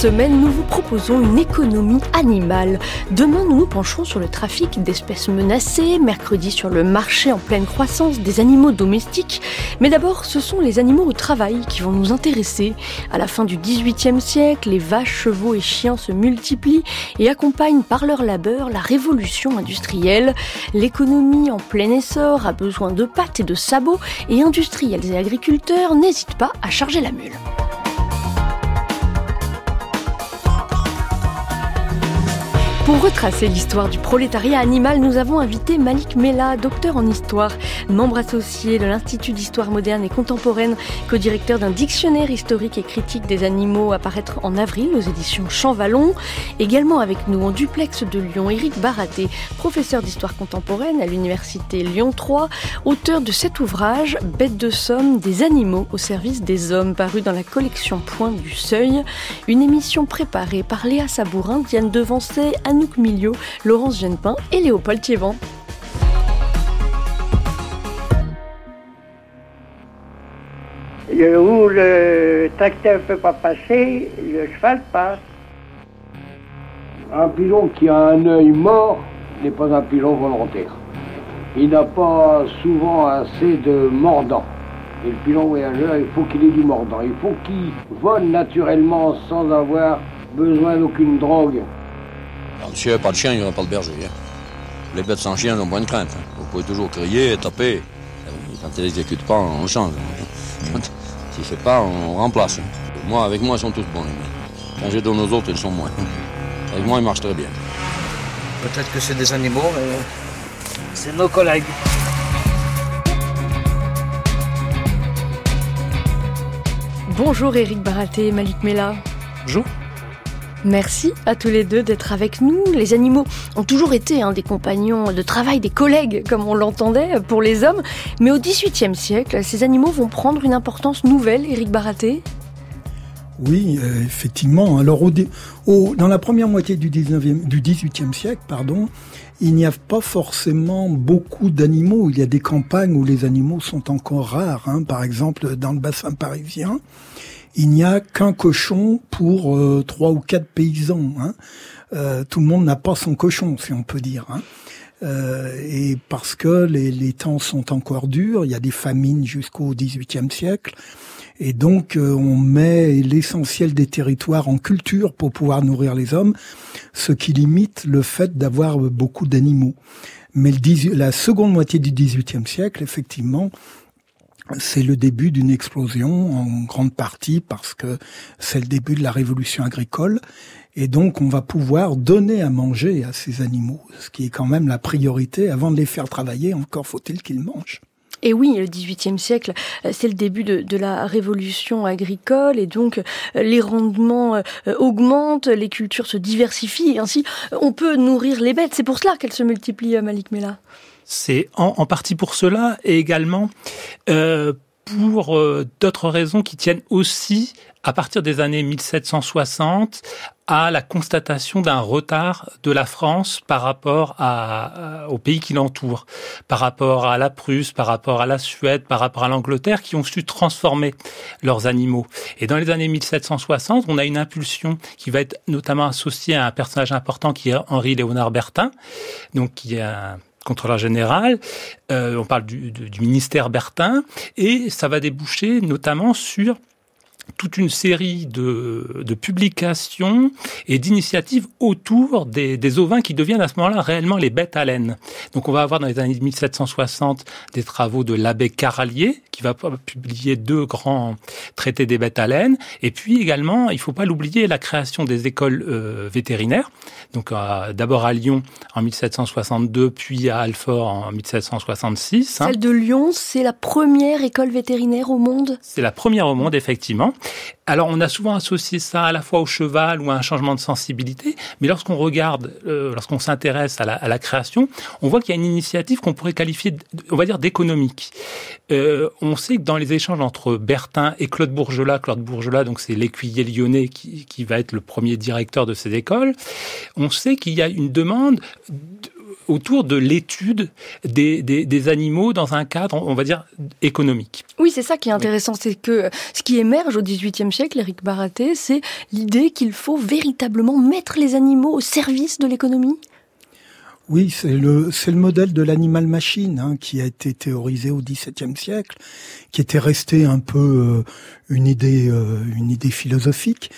Semaine, nous vous proposons une économie animale. Demain, nous nous pencherons sur le trafic d'espèces menacées, mercredi sur le marché en pleine croissance des animaux domestiques. Mais d'abord, ce sont les animaux au travail qui vont nous intéresser. À la fin du XVIIIe siècle, les vaches, chevaux et chiens se multiplient et accompagnent par leur labeur la révolution industrielle. L'économie en plein essor a besoin de pattes et de sabots et industriels et agriculteurs n'hésitent pas à charger la mule. Pour retracer l'histoire du prolétariat animal, nous avons invité Malik Mella, docteur en histoire, membre associé de l'Institut d'histoire moderne et contemporaine, co-directeur d'un dictionnaire historique et critique des animaux à paraître en avril aux éditions Champvallon. Également avec nous en duplex de Lyon, Éric Baraté, professeur d'histoire contemporaine à l'université Lyon 3, auteur de cet ouvrage Bête de somme des animaux au service des hommes, paru dans la collection Point du Seuil. Une émission préparée par Léa Sabourin, Diane Devancé, Anouk Miliot, Laurence Genepin et Léopold Thiévan. Le, où le tracteur ne peut pas passer, le cheval passe. Un pigeon qui a un œil mort n'est pas un pigeon volontaire. Il n'a pas souvent assez de mordant. Et le pigeon voyageur, il faut qu'il ait du mordant. Il faut qu'il vole naturellement sans avoir besoin d'aucune drogue. S'il avait pas de chien, il n'y aurait pas de berger. hein. Les bêtes sans chien n'ont moins de crainte. hein. Vous pouvez toujours crier, taper. Et Quand ils n'exécutent pas, on change. Quand S'ils ne fait pas, on remplace. hein. Moi, avec moi, ils sont tous bons, les. Quand je donne aux autres, ils sont moins. Avec moi, ils marchent très bien. Peut-être que c'est des animaux, mais c'est nos collègues. Bonjour Éric Baraté et Malik Mella. Bonjour. Merci à tous les deux d'être avec nous. Les animaux ont toujours été hein, des compagnons de travail, des collègues, comme on l'entendait, pour les hommes. Mais au XVIIIe siècle, ces animaux vont prendre une importance nouvelle, Éric Baraté. Oui, euh, effectivement. Alors, au, dans la première moitié du 19e, du 18e siècle, pardon, il n'y a pas forcément beaucoup d'animaux. Il y a des campagnes où les animaux sont encore rares. hein. Par exemple, dans le bassin parisien, il n'y a qu'un cochon pour euh, trois ou quatre paysans. hein. Euh, tout le monde n'a pas son cochon, si on peut dire. hein. Euh, et parce que les, temps sont encore durs, il y a des famines jusqu'au XVIIIe siècle. Et donc, on met l'essentiel des territoires en culture pour pouvoir nourrir les hommes, ce qui limite le fait d'avoir beaucoup d'animaux. Mais le 18 la seconde moitié du XVIIIe siècle, effectivement, c'est le début d'une explosion en grande partie parce que c'est le début de la révolution agricole. Et donc, on va pouvoir donner à manger à ces animaux, ce qui est quand même la priorité. Avant de les faire travailler, encore faut-il qu'ils mangent. Et oui, le XVIIIe siècle, euh, c'est le début de, la révolution agricole et donc euh, les rendements euh, augmentent, les cultures se diversifient ainsi on peut nourrir les bêtes. C'est pour cela qu'elles se multiplient, Malik Mella. C'est en, partie pour cela et également euh, pour euh, d'autres raisons qui tiennent aussi à partir des années 1760 à la constatation d'un retard de la France par rapport à- aux pays qui l'entourent, par rapport à la Prusse, par rapport à la Suède, par rapport à l'Angleterre, qui ont su transformer leurs animaux. Et dans les années 1760, on a une impulsion qui va être notamment associée à un personnage important qui est Henri Léonard Bertin, donc qui est un contrôleur général, euh, on parle du, du- du ministère Bertin, et ça va déboucher notamment sur toute une série de, de publications et d'initiatives autour des, des ovins qui deviennent à ce moment-là réellement les bêtes à laine. Donc on va avoir dans les années 1760 des travaux de l'abbé Caralier qui va publier deux grands traités des bêtes à laine et puis également, il faut pas l'oublier, la création des écoles euh, vétérinaires. Donc euh, d'abord à Lyon en 1762 puis à Alfort en 1766. hein. Celle de Lyon, c'est la première école vétérinaire au monde? C'est la première au monde, effectivement. Alors on a souvent associé ça à la fois au cheval ou à un changement de sensibilité, mais lorsqu'on regarde, euh, lorsqu'on s'intéresse à la, création, on voit qu'il y a une initiative qu'on pourrait qualifier, on va dire, d'économique. Euh, on sait que dans les échanges entre Bertin et Claude Bourgelat, Claude Bourgelat, donc c'est l'écuyer lyonnais qui, qui va être le premier directeur de ces écoles, on sait qu'il y a une demande autour de l'étude des, des, animaux dans un cadre, on va dire, économique. Oui, c'est ça qui est intéressant, c'est que ce qui émerge au XVIIIe siècle, Éric Baraté, c'est l'idée qu'il faut véritablement mettre les animaux au service de l'économie. Oui, c'est le c'est le modèle de l'animal machine hein, qui a été théorisé au XVIIe siècle, qui était resté un peu euh, une idée euh, une idée philosophique,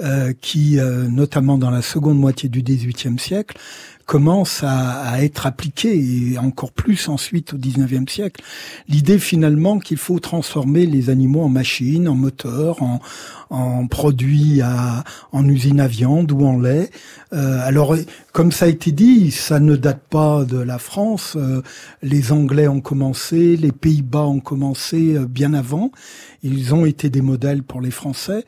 euh, qui notamment dans la seconde moitié du XVIIIe siècle commence à, à, être appliquée, et encore plus ensuite au XIXe siècle. L'idée finalement qu'il faut transformer les animaux en machines, en moteurs, en, en produits à, en usine à viande ou en lait. Euh, alors, comme ça a été dit, ça ne date pas de la France. Euh, les Anglais ont commencé, les Pays-Bas ont commencé euh, bien avant. Ils ont été des modèles pour les Français.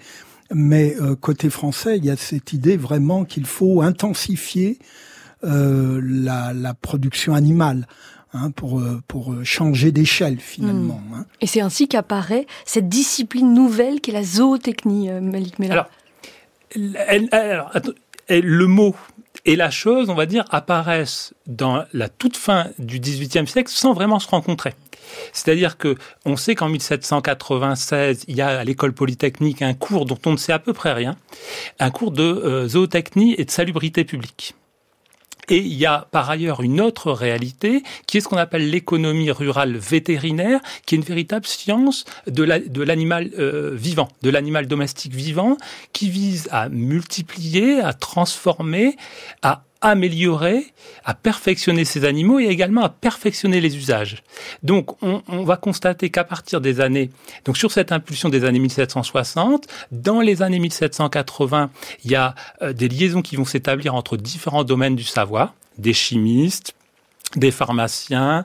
Mais euh, côté français, il y a cette idée vraiment qu'il faut intensifier euh, la, la, production animale. Hein, pour, euh, pour changer d'échelle finalement. Hmm. Hein. Et c'est ainsi qu'apparaît cette discipline nouvelle qu'est la zootechnie, euh, Malik Alors, alors, le mot et la chose, on va dire, apparaissent dans la toute fin du XVIIIe siècle sans vraiment se rencontrer. C'est-à-dire que on sait qu'en 1796, il y a à l'école polytechnique un cours dont on ne sait à peu près rien, un cours de zootechnie et de salubrité publique. Et il y a par ailleurs une autre réalité qui est ce qu'on appelle l'économie rurale vétérinaire, qui est une véritable science de l'animal euh, vivant, de l'animal domestique vivant, qui vise à multiplier, à transformer, à améliorer, à perfectionner ces animaux et également à perfectionner les usages. Donc on, on va constater qu'à partir des années, donc sur cette impulsion des années 1760, dans les années 1780, il y a euh, des liaisons qui vont s'établir entre différents domaines du savoir, des chimistes, des pharmaciens,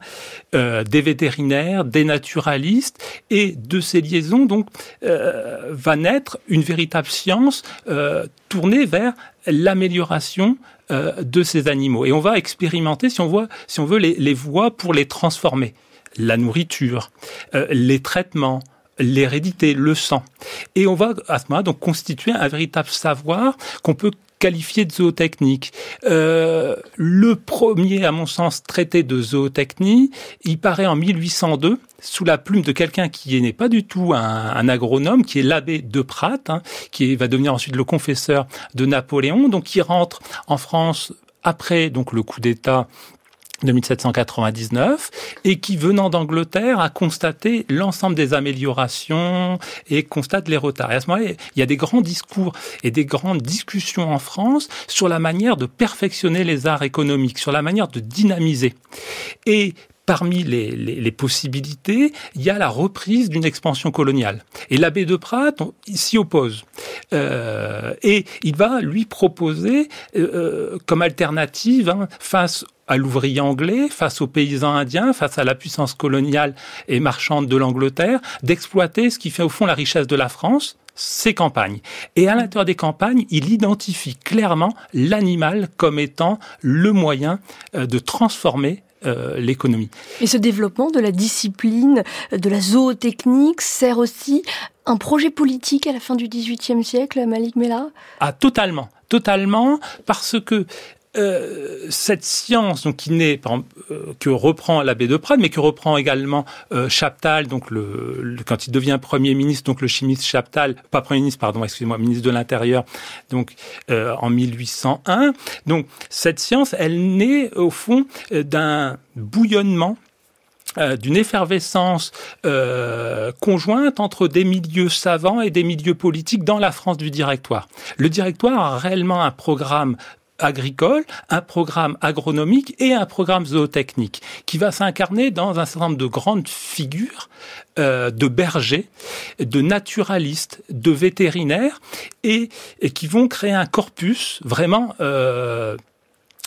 euh, des vétérinaires, des naturalistes, et de ces liaisons donc euh, va naître une véritable science euh, tournée vers l'amélioration euh, de ces animaux. Et on va expérimenter, si on, voit, si on veut, les, les voies pour les transformer. La nourriture, euh, les traitements, l'hérédité, le sang. Et on va à ce moment-là donc constituer un véritable savoir qu'on peut qualifié de zootechnique. Euh, le premier, à mon sens, traité de zootechnie, il paraît en 1802 sous la plume de quelqu'un qui n'est pas du tout un, agronome, qui est l'abbé de Pratt, hein, qui va devenir ensuite le confesseur de Napoléon, donc qui rentre en France après donc le coup d'État de 1799 et qui, venant d'Angleterre, a constaté l'ensemble des améliorations et constate les retards. Et à ce moment-là, il y a des grands discours et des grandes discussions en France sur la manière de perfectionner les arts économiques, sur la manière de dynamiser. Et parmi les, possibilités, il y a la reprise d'une expansion coloniale. Et l'abbé de Pratt s'y oppose. Euh, et il va lui proposer, euh, euh comme alternative, hein, face à l'ouvrier anglais, face aux paysans indiens, face à la puissance coloniale et marchande de l'Angleterre, d'exploiter ce qui fait au fond la richesse de la France, ses campagnes. Et à l'intérieur des campagnes, il identifie clairement l'animal comme étant le moyen euh, de transformer euh, l'économie. Et ce développement de la discipline, de la zootechnique, sert aussi un projet politique à la fin du XVIIIe siècle, Malik Mella Ah, totalement. Totalement, parce que euh, cette science donc qui naît euh, que reprend l'abbé de Prades mais que reprend également euh, Chaptal donc le, quand il devient premier ministre donc le chimiste Chaptal pas premier ministre pardon excusez-moi ministre de l'intérieur donc en 1801 donc cette science elle naît au fond d'un bouillonnement d'une effervescence conjointe entre des milieux savants et des milieux politiques dans la France du directoire. Le directoire a réellement un programme agricole, un programme agronomique et un programme zootechnique qui va s'incarner dans un certain nombre de grandes figures euh, de bergers, de naturalistes, de vétérinaires et, qui vont créer un corpus vraiment euh,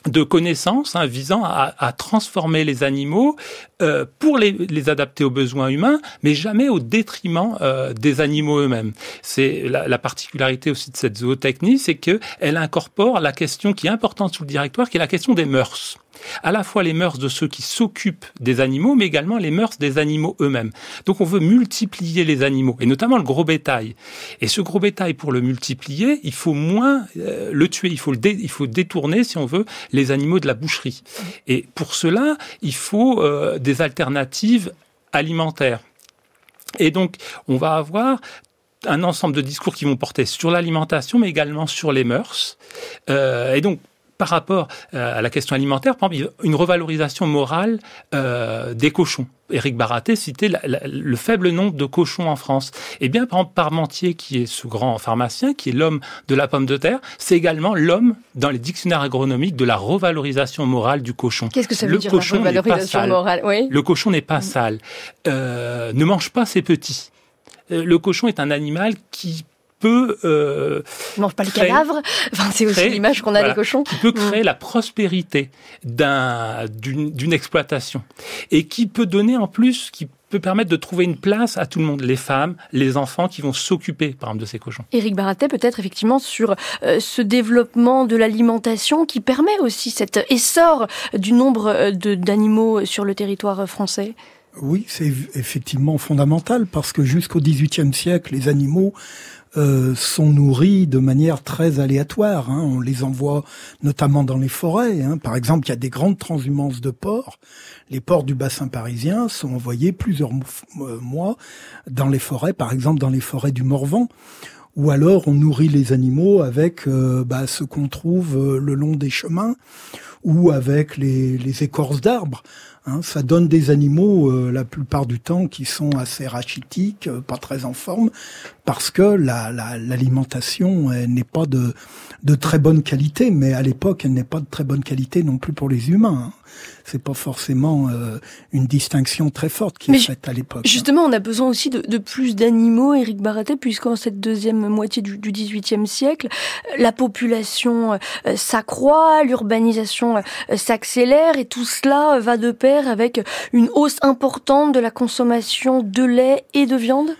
de connaissances hein, visant à, transformer les animaux euh, pour les, adapter aux besoins humains, mais jamais au détriment euh, des animaux eux-mêmes. C'est la, la, particularité aussi de cette zootechnie, c'est que elle incorpore la question qui est importante sous le directoire, qui est la question des mœurs à la fois les mœurs de ceux qui s'occupent des animaux, mais également les mœurs des animaux eux-mêmes. Donc on veut multiplier les animaux, et notamment le gros bétail. Et ce gros bétail, pour le multiplier, il faut moins euh, le tuer, il faut, le il faut détourner, si on veut, les animaux de la boucherie. Et pour cela, il faut euh, alternatives alimentaires. Et donc, on va avoir un ensemble de discours qui vont porter sur l'alimentation, mais également sur les mœurs. Euh, et donc, par rapport euh, à la question alimentaire, par exemple, une revalorisation morale euh, des cochons. Éric Baraté citait le faible nombre de cochons en France. Eh bien, par exemple, Parmentier, qui est ce grand pharmacien, qui est l'homme de la pomme de terre, c'est également l'homme dans les dictionnaires agronomiques de la revalorisation morale du cochon. Qu'est-ce que ça veut le dire cochon la revalorisation morale? Oui. Le cochon n'est pas sale. Euh, ne mange pas ses petits. Le cochon est un animal qui peut... Euh, mange pas le cadavre. Enfin, c'est aussi l'image qu'on a des cochons. Qui peut créer mm. la prospérité d'une exploitation et qui peut donner en plus, qui peut permettre de trouver une place à tout le monde, les femmes, les enfants qui vont s'occuper, par exemple, de ces cochons. Éric Baratet, peut-être effectivement sur euh, ce développement de l'alimentation qui permet aussi cet essor du nombre euh, d'animaux sur le territoire français. Oui, c'est effectivement fondamental parce que jusqu'au XVIIIe siècle, les animaux euh, sont nourris de manière très aléatoire. Hein. On les envoie notamment dans les forêts. Hein. Par exemple, il y a des grandes transhumances de porcs. Les porcs du bassin parisien sont envoyés plusieurs euh, mois dans les forêts, par exemple dans les forêts du Morvan ou alors on nourrit les animaux avec euh, bah, ce qu'on trouve le long des chemins ou avec les, les écorces d'arbres. Hein, ça donne des animaux euh, la plupart du temps qui sont assez rachitiques, euh, pas très en forme, parce que l'alimentation la, n'est pas de, de très bonne qualité, mais à l'époque elle n'est pas de très bonne qualité non plus pour les humains. Hein c'est pas forcément euh, une distinction très forte qui est faite à l'époque. Hein. Justement, on a besoin aussi de, plus d'animaux, Éric Baratet, puisqu'en cette deuxième moitié du, XVIIIe siècle, la population euh, s'accroît, l'urbanisation euh, s'accélère, et tout cela va de pair avec une hausse importante de la consommation de lait et de viande?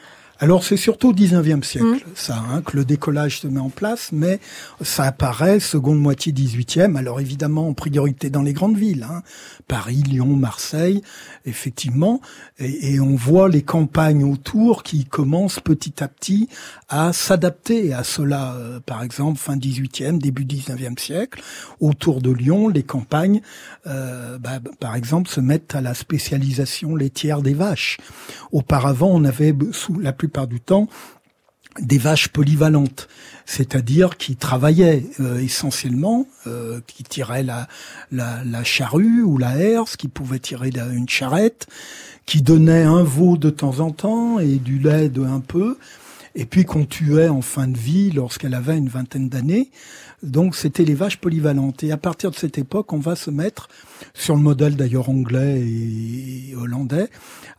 Alors c'est surtout au 19e siècle, mmh. ça, hein, que le décollage se met en place, mais ça apparaît seconde moitié 18e, alors évidemment en priorité dans les grandes villes, hein, Paris, Lyon, Marseille, effectivement, et, et, on voit les campagnes autour qui commencent petit à petit à s'adapter à cela. Euh, par exemple, fin 18e, début 19e siècle, autour de Lyon, les campagnes, euh, bah, par exemple, se mettent à la spécialisation laitière des vaches. Auparavant, on avait sous la plus du temps des vaches polyvalentes, c'est-à-dire qui travaillaient euh, essentiellement, euh, qui tiraient la, la, charrue ou la herse, qui pouvaient tirer une charrette, qui donnaient un veau de temps en temps et du lait de un peu, et puis qu'on tuait en fin de vie lorsqu'elle avait une vingtaine d'années. Donc c'était les vaches polyvalentes. Et à partir de cette époque, on va se mettre, sur le modèle d'ailleurs anglais et hollandais,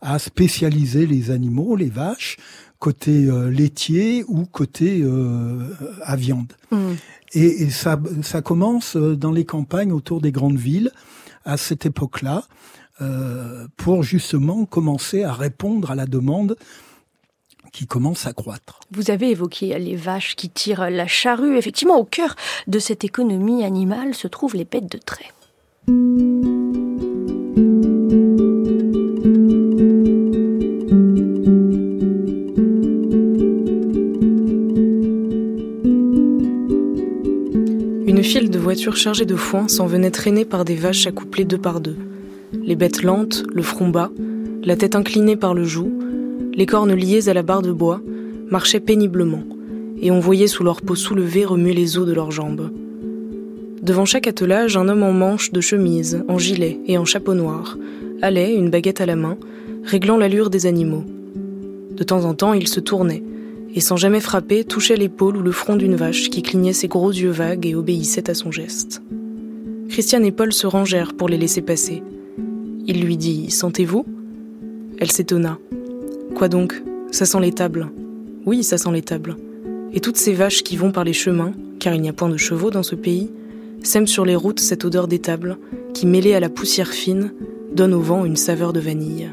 à spécialiser les animaux, les vaches, côté euh, laitier ou côté euh, à viande. Mm. Et, ça, ça commence euh, dans les campagnes autour des grandes villes à cette époque-là, pour justement commencer à répondre à la demande qui commence à croître. Vous avez évoqué les vaches qui tirent la charrue. Effectivement, au cœur de cette économie animale se trouvent les bêtes de trait. Une file de voitures chargées de foin s'en venait traîner par des vaches accouplées deux par deux. Les bêtes lentes, le front bas, la tête inclinée par le joug, les cornes liées à la barre de bois, marchaient péniblement, et on voyait sous leur peau soulevée remuer les os de leurs jambes. Devant chaque attelage, un homme en manche de chemise, en gilet et en chapeau noir, allait, une baguette à la main, réglant l'allure des animaux. De temps en temps, il se tournait, et sans jamais frapper, touchait l'épaule ou le front d'une vache qui clignait ses gros yeux vagues et obéissait à son geste. Christiane et Paul se rangèrent pour les laisser passer. Il lui dit Sentez-vous? Elle s'étonna. Quoi donc? Ça sent l'étable. Oui, ça sent l'étable. Et toutes ces vaches qui vont par les chemins, car il n'y a point de chevaux dans ce pays, sème sur les routes cette odeur d'étable qui, mêlée à la poussière fine, donne au vent une saveur de vanille.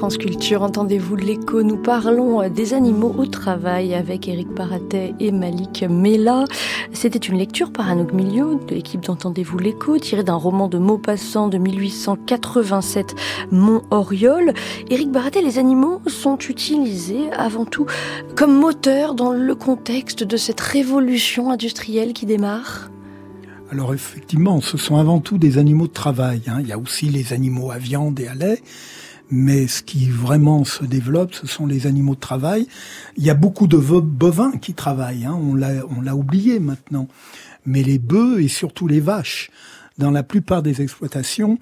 France entendez-vous l'écho Nous parlons des animaux au travail avec Eric Paratet et Malik Mela. C'était une lecture par Anouk Milio de l'équipe d'Entendez-vous l'écho, tirée d'un roman de Maupassant de 1887, Mont Oriol. Eric Paratet, les animaux sont utilisés avant tout comme moteur dans le contexte de cette révolution industrielle qui démarre alors effectivement, ce sont avant tout des animaux de travail. Hein. Il y a aussi les animaux à viande et à lait, mais ce qui vraiment se développe, ce sont les animaux de travail. Il y a beaucoup de bovins qui travaillent, hein, on l'a oublié maintenant. Mais les bœufs et surtout les vaches, dans la plupart des exploitations,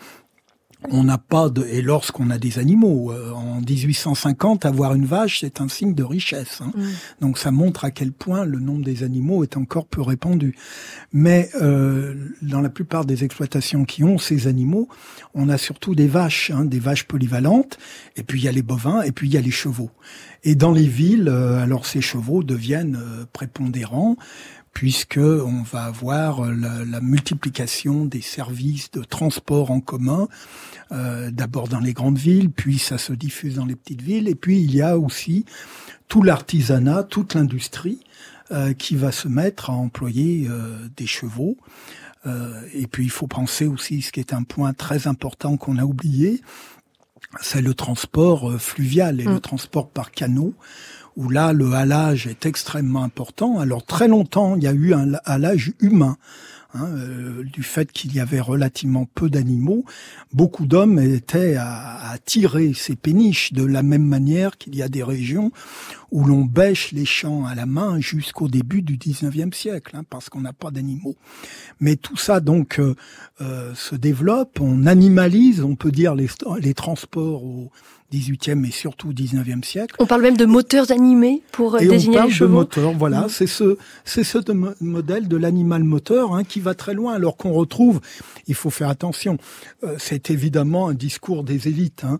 on n'a pas de et lorsqu'on a des animaux euh, en 1850 avoir une vache c'est un signe de richesse hein. mm. donc ça montre à quel point le nombre des animaux est encore peu répandu mais euh, dans la plupart des exploitations qui ont ces animaux on a surtout des vaches hein, des vaches polyvalentes et puis il y a les bovins et puis il y a les chevaux et dans les villes euh, alors ces chevaux deviennent prépondérants puisque on va avoir la, la, multiplication des services de transport en commun, euh, d'abord dans les grandes villes, puis ça se diffuse dans les petites villes, et puis il y a aussi tout l'artisanat, toute l'industrie euh, qui va se mettre à employer euh, des chevaux. Euh, et puis il faut penser aussi, ce qui est un point très important qu'on a oublié, c'est le transport euh, fluvial et le mm. transport par canot où là, le halage est extrêmement important. Alors très longtemps, il y a eu un halage humain. Hein, euh, du fait qu'il y avait relativement peu d'animaux, beaucoup d'hommes étaient à, tirer ces péniches de la même manière qu'il y a des régions où l'on bêche les champs à la main jusqu'au début du 19e siècle, hein, parce qu'on n'a pas d'animaux. Mais tout ça donc euh, euh, se développe, on animalise, on peut dire les, les transports 18e et surtout 19e siècle. On parle même de moteurs animés pour euh, désigner on parle les chevaux. De moteurs, voilà, mm. c'est ce c'est ce modèle de l'animal moteur hein, qui va très loin, alors qu'on retrouve. Il faut faire attention. Euh, c'est évidemment un discours des élites. Hein.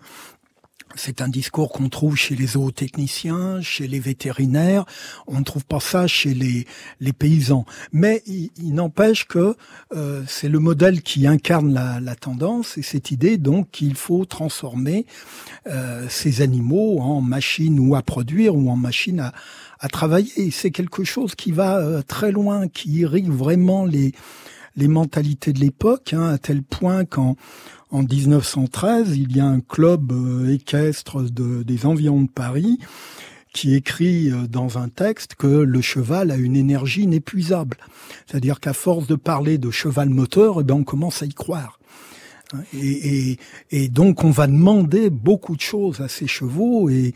C'est un discours qu'on trouve chez les zootechniciens, chez les vétérinaires. On ne trouve pas ça chez les, les paysans. Mais il, n'empêche que euh, c'est le modèle qui incarne la, la, tendance et cette idée donc qu'il faut transformer euh, ces animaux en machines ou à produire ou en machines à, à travailler. C'est quelque chose qui va euh, très loin, qui irrigue vraiment les, les mentalités de l'époque, hein, à tel point qu'en en 1913, il y a un club euh, équestre de, des environs de Paris qui écrit euh, dans un texte que le cheval a une énergie inépuisable. C'est-à-dire qu'à force de parler de cheval moteur, eh ben on commence à y croire. Et, et, et, donc on va demander beaucoup de choses à ces chevaux et,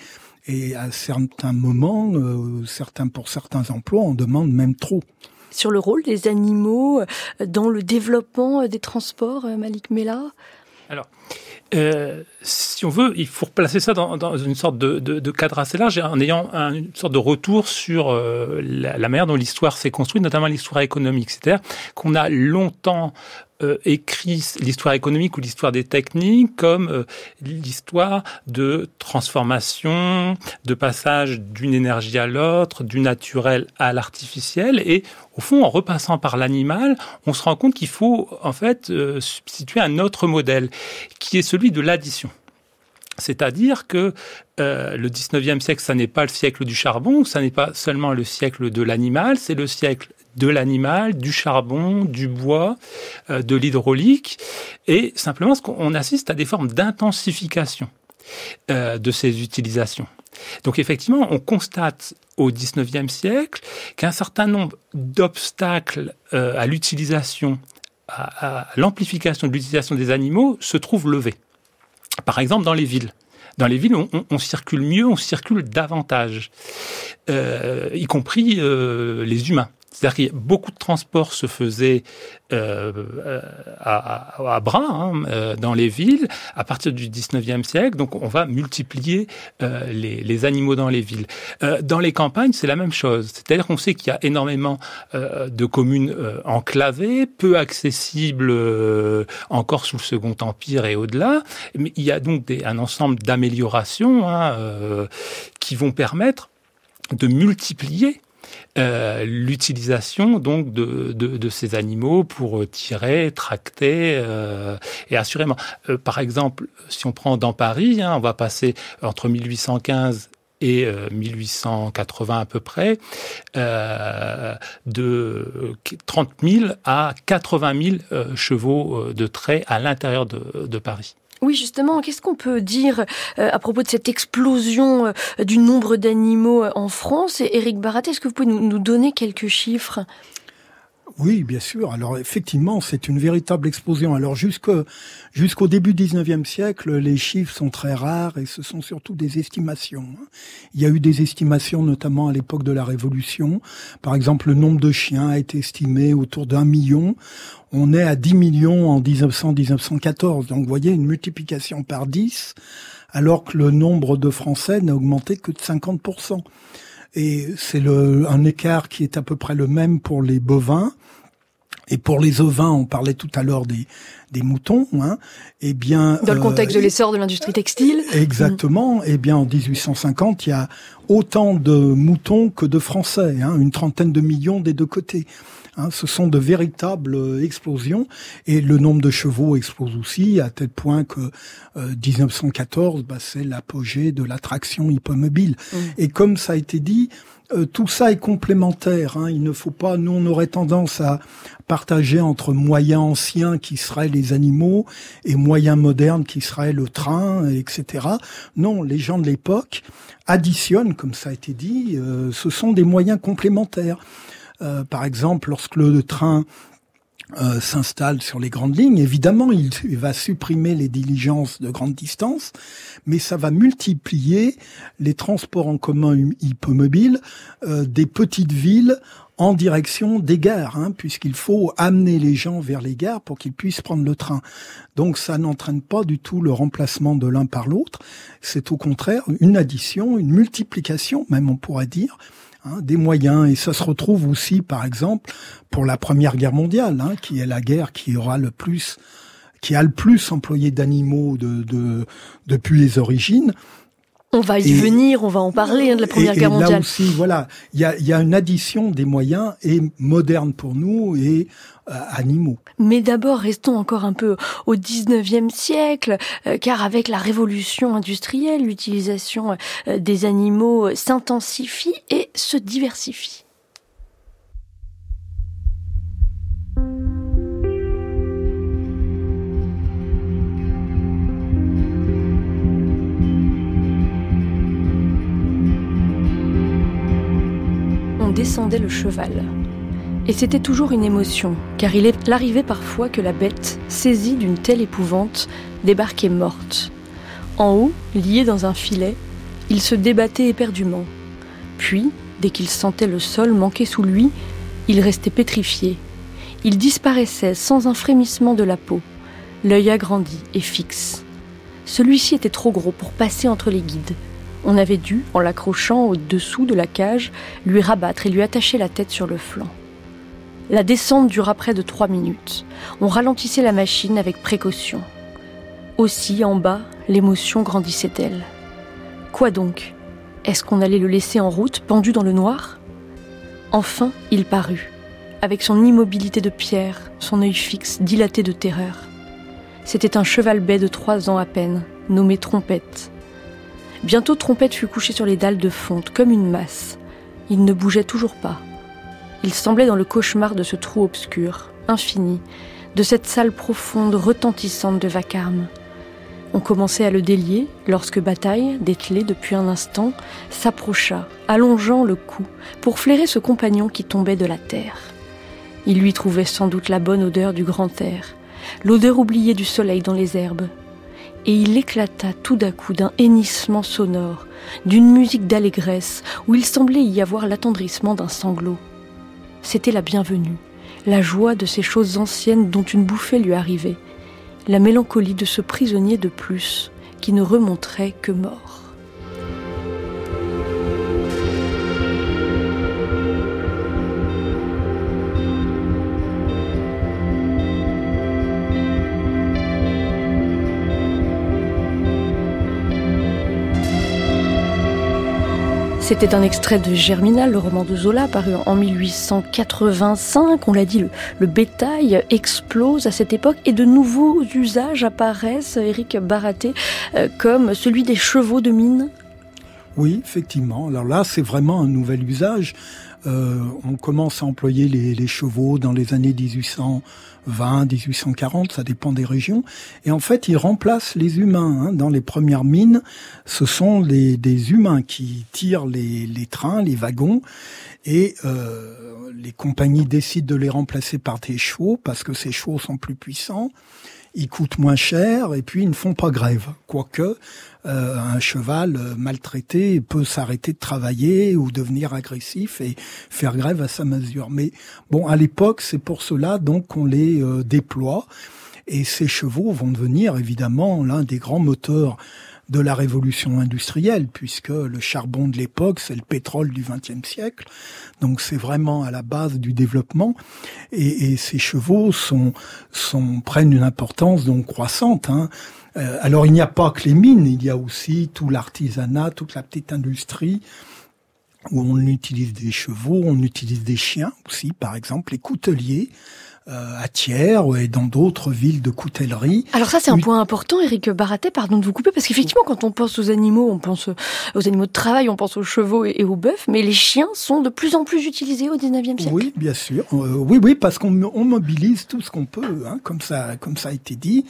et à certains moments, euh, certains pour certains emplois, on demande même trop sur le rôle des animaux dans le développement des transports, Malik Mela alors, euh, si on veut, il faut replacer ça dans, une sorte de, cadre assez large, en ayant un, une sorte de retour sur euh, la, la, manière dont l'histoire s'est construite, notamment l'histoire économique. C'est-à-dire qu'on a longtemps euh, écrit l'histoire économique ou l'histoire des techniques comme euh, l'histoire de transformation, de passage d'une énergie à l'autre, du naturel à l'artificiel. Et au fond, en repassant par l'animal, on se rend compte qu'il faut en fait euh, substituer un autre modèle qui est celui de l'addition. C'est-à-dire que le 19e siècle, ça n'est pas le siècle du charbon, ça n'est pas seulement le siècle de l'animal, c'est le siècle de l'animal, du charbon, du bois, euh, de l'hydraulique, et simplement on assiste à des formes d'intensification euh, de ces utilisations. Donc effectivement, on constate au 19e siècle qu'un certain nombre d'obstacles euh, à l'utilisation, à, l'amplification de l'utilisation des animaux se trouvent levés. Par exemple, dans les villes. Dans les villes, on, circule mieux, on circule davantage, y compris les humains. C'est-à-dire que beaucoup de transports se faisaient euh, à, à, bras hein, euh, dans les villes à partir du 19e siècle. Donc on va multiplier euh, les, animaux dans les villes. Euh, dans les campagnes, c'est la même chose. C'est-à-dire qu'on sait qu'il y a énormément euh, de communes enclavées, peu accessibles encore sous le Second Empire et au-delà. Mais il y a donc un ensemble d'améliorations hein, qui vont permettre de multiplier euh, l'utilisation donc de, de, de, ces animaux pour tirer, tracter euh, et assurément. Euh, par exemple, si on prend dans Paris, hein, on va passer entre 1815 et 1880 à peu près, euh, de 30 000 à 80 000 chevaux de trait à l'intérieur de, de Paris. Oui, justement, qu'est-ce qu'on peut dire euh, à propos de cette explosion euh, du nombre d'animaux euh, en France? Et Eric Barat, est-ce que vous pouvez nous, donner quelques chiffres? Oui, bien sûr. Alors effectivement, c'est une véritable explosion. Alors jusqu'au début du 19e siècle, les chiffres sont très rares et ce sont surtout des estimations. Hein. Il y a eu des estimations notamment à l'époque de la Révolution. Par exemple, le nombre de chiens a été estimé autour d'un million on est à 10 millions en 1900-1914. Donc vous voyez une multiplication par 10, alors que le nombre de Français n'a augmenté que de 50%. Et c'est le, un écart qui est à peu près le même pour les bovins. Et pour les ovins, on parlait tout à l'heure des, des moutons. Hein, eh bien, dans le contexte de euh, l'essor de l'industrie textile. Exactement. Eh bien, en 1850, il y a autant de moutons que de Français, hein, une trentaine de millions des deux côtés. Hein, ce sont de véritables euh, explosions et le nombre de chevaux explose aussi à tel point que 1914, euh, bah, c'est l'apogée de l'attraction hippomobile. Mmh. Et comme ça a été dit, euh, tout ça est complémentaire. Hein. Il ne faut pas, nous on aurait tendance à partager entre moyens anciens qui seraient les animaux et moyens modernes qui seraient le train, etc. Non, les gens de l'époque additionnent, comme ça a été dit, ce sont des moyens complémentaires. Euh, par exemple, lorsque le train euh, s'installe sur les grandes lignes. Évidemment, il, va supprimer les diligences de grande distance, mais ça va multiplier les transports en commun hippomobiles euh, des petites villes en direction des gares, hein, puisqu'il faut amener les gens vers les gares pour qu'ils puissent prendre le train. Donc ça n'entraîne pas du tout le remplacement de l'un par l'autre, c'est au contraire une addition, une multiplication, même on pourrait dire, Hein, des moyens. Et ça se retrouve aussi, par exemple, pour la Première Guerre mondiale, hein, qui est la guerre qui aura le plus, qui a le plus employé d'animaux de, de, depuis les origines. On va y venir, on va en parler hein, de la Première Guerre mondiale. Là aussi, voilà, il y a, y a, une addition des moyens et moderne pour nous et euh, animaux. Mais d'abord, restons encore un peu au 19e siècle, euh, car avec la révolution industrielle, l'utilisation euh, des animaux s'intensifie et se diversifie. Descendait le cheval. Et c'était toujours une émotion, car il arrivait parfois que la bête, saisie d'une telle épouvante, débarquait morte. En haut, lié dans un filet, il se débattait éperdument. Puis, dès qu'il sentait le sol manquer sous lui, il restait pétrifié. Il disparaissait sans un frémissement de la peau, l'œil agrandi et fixe. Celui-ci était trop gros pour passer entre les guides. On avait dû, en l'accrochant au-dessous de la cage, lui rabattre et lui attacher la tête sur le flanc. La descente dura près de trois minutes. On ralentissait la machine avec précaution. Aussi, en bas, l'émotion grandissait-elle. Quoi donc? Est-ce qu'on allait le laisser en route, pendu dans le noir? Enfin, il parut, avec son immobilité de pierre, son œil fixe, dilaté de terreur. C'était un cheval bai de trois ans à peine, nommé Trompette, Bientôt Trompette fut couché sur les dalles de fonte, comme une masse. Il ne bougeait toujours pas. Il semblait dans le cauchemar de ce trou obscur, infini, de cette salle profonde, retentissante de vacarme. On commençait à le délier lorsque Bataille, dételé depuis un instant, s'approcha, allongeant le cou, pour flairer ce compagnon qui tombait de la terre. Il lui trouvait sans doute la bonne odeur du grand air, l'odeur oubliée du soleil dans les herbes, et il éclata tout d'un coup d'un hennissement sonore, d'une musique d'allégresse où il semblait y avoir l'attendrissement d'un sanglot. c'était la bienvenue, la joie de ces choses anciennes dont une bouffée lui arrivait, la mélancolie de ce prisonnier de plus qui ne remonterait que mort. C'était un extrait de Germinal, le roman de Zola, paru en 1885. On l'a dit, le, bétail explose à cette époque et de nouveaux usages apparaissent, Eric Baraté, euh, comme celui des chevaux de mine. Oui, effectivement. Alors là, c'est vraiment un nouvel usage. Euh, on commence à employer les, les, chevaux dans les années 1820, 1840, ça dépend des régions. Et en fait, ils remplacent les humains. Hein. Dans les premières mines, ce sont des humains qui tirent les, les trains, les wagons. Et euh, les compagnies décident de les remplacer par des chevaux parce que ces chevaux sont plus puissants ils coûtent moins cher et puis ils ne font pas grève. Quoique euh, un cheval maltraité peut s'arrêter de travailler ou devenir agressif et faire grève à sa mesure. Mais bon, à l'époque, c'est pour cela donc qu'on les euh, déploie. Et ces chevaux vont devenir évidemment l'un des grands moteurs de la révolution industrielle, puisque le charbon de l'époque, c'est le pétrole du XXe siècle. Donc c'est vraiment à la base du développement. Et, ces chevaux sont, prennent une importance donc croissante. Hein. Euh, alors il n'y a pas que les mines, il y a aussi tout l'artisanat, toute la petite industrie où on utilise des chevaux, on utilise des chiens aussi, par exemple les couteliers à Thiers et dans d'autres villes de coutellerie. Alors ça, c'est un point important, Eric Baratet, pardon de vous couper, parce qu'effectivement, quand on pense aux animaux, on pense aux animaux de travail, on pense aux chevaux et, aux bœufs, mais les chiens sont de plus en plus utilisés au 19e siècle. Oui, bien sûr. Euh, oui, oui, parce qu'on mobilise tout ce qu'on peut, hein, comme ça, comme ça a été dit.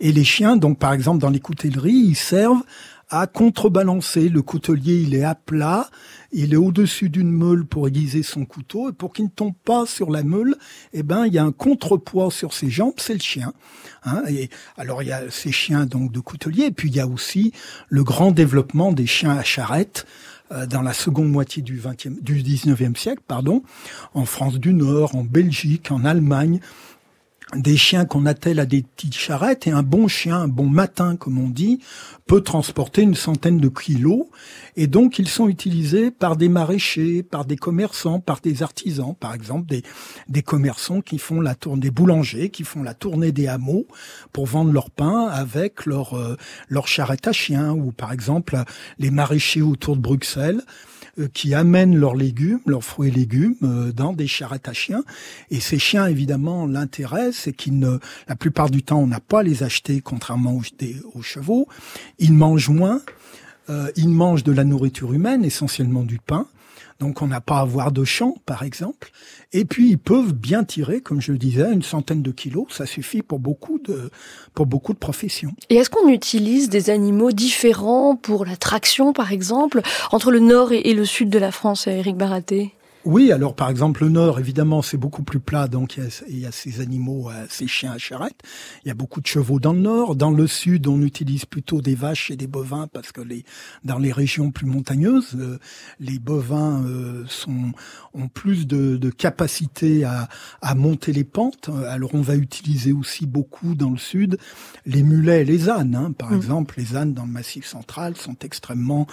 Et les chiens, donc par exemple dans les coutelleries, ils servent à contrebalancer. Le coutelier, il est à plat, il est au-dessus d'une meule pour aiguiser son couteau, et pour qu'il ne tombe pas sur la meule, eh ben, il y a un contrepoids sur ses jambes, c'est le chien. Hein. et alors, il y a ces chiens donc de coutelier, et puis il y a aussi le grand développement des chiens à charrette, euh, dans la seconde moitié du 20e, du 19e siècle, pardon, en France du Nord, en Belgique, en Allemagne, des chiens qu'on attelle à des petites charrettes et un bon chien, un bon matin comme on dit, peut transporter une centaine de kilos. Et donc ils sont utilisés par des maraîchers, par des commerçants, par des artisans, par exemple des, des commerçants qui font la tournée des boulangers qui font la tournée des hameaux pour vendre leur pain avec leur euh, leur charrette à chiens ou par exemple les maraîchers autour de Bruxelles qui amènent leurs légumes, leurs fruits et légumes euh, dans des charrettes à chiens. Et ces chiens, évidemment, l'intérêt, c'est qu'ils ne, la plupart du temps, on n'a pas les acheter, contrairement aux, aux chevaux. Ils mangent moins. Euh, ils mangent de la nourriture humaine, essentiellement du pain. Donc on n'a pas à avoir de champ, par exemple. Et puis ils peuvent bien tirer, comme je le disais, une centaine de kilos. Ça suffit pour beaucoup de pour beaucoup de professions. Et est-ce qu'on utilise des animaux différents pour la traction, par exemple, entre le nord et, le sud de la France, Eric Baraté? Oui, alors par exemple le nord, évidemment, c'est beaucoup plus plat, donc il y, a, ces animaux, euh, ces chiens à charrette. Il y a beaucoup de chevaux dans le nord. Dans le sud, on utilise plutôt des vaches et des bovins parce que les dans les régions plus montagneuses, euh, les bovins euh, sont ont plus de, de capacité à, à monter les pentes. Alors on va utiliser aussi beaucoup dans le sud les mulets et les ânes. Hein. Par mmh. exemple, les ânes dans le Massif central sont extrêmement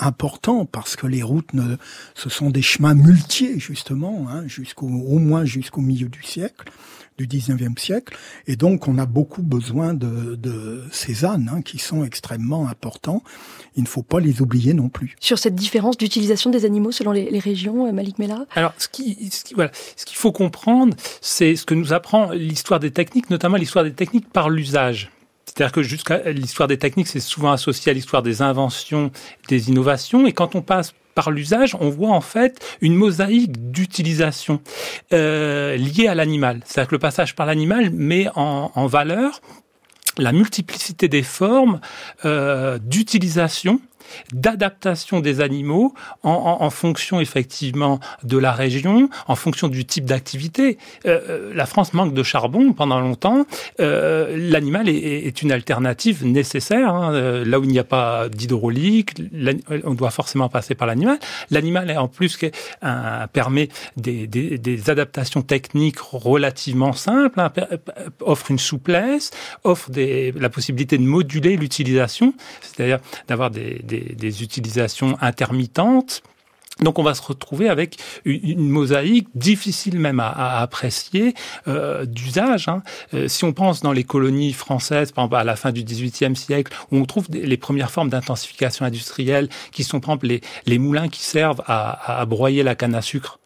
importants parce que les routes, ne, ce sont des chemins multier justement, hein, jusqu'au au moins jusqu'au milieu du siècle, du 19e siècle, et donc on a beaucoup besoin de, de ces ânes hein, qui sont extrêmement importants. Il ne faut pas les oublier non plus. Sur cette différence d'utilisation des animaux selon les, régions, euh, Malik Mela? Alors, ce qui, ce qui voilà, ce qu'il faut comprendre, c'est ce que nous apprend l'histoire des techniques, notamment l'histoire des techniques par l'usage. C'est-à-dire que jusqu'à l'histoire des techniques, c'est souvent associé à l'histoire des inventions, des innovations. Et quand on passe par l'usage, on voit en fait une mosaïque d'utilisation euh, liée à l'animal. C'est-à-dire que le passage par l'animal met en, valeur la multiplicité des formes euh, d'utilisation d'adaptation des animaux en, fonction effectivement de la région, en fonction du type d'activité. Euh, euh, la France manque de charbon pendant longtemps. Euh, l'animal est, une alternative nécessaire. Hein. Là où il n'y a pas d'hydraulique, on doit forcément passer par l'animal. L'animal, en plus, permet des, adaptations techniques relativement simples, hein, offre une souplesse, offre la possibilité de moduler l'utilisation, c'est-à-dire d'avoir des, utilisations intermittentes. Donc on va se retrouver avec une, mosaïque difficile même à, apprécier euh, d'usage. Hein. Euh, si on pense dans les colonies françaises, par exemple à la fin du XVIIIe siècle, où on trouve les premières formes d'intensification industrielle, qui sont par exemple les, moulins qui servent à, broyer la canne à sucre.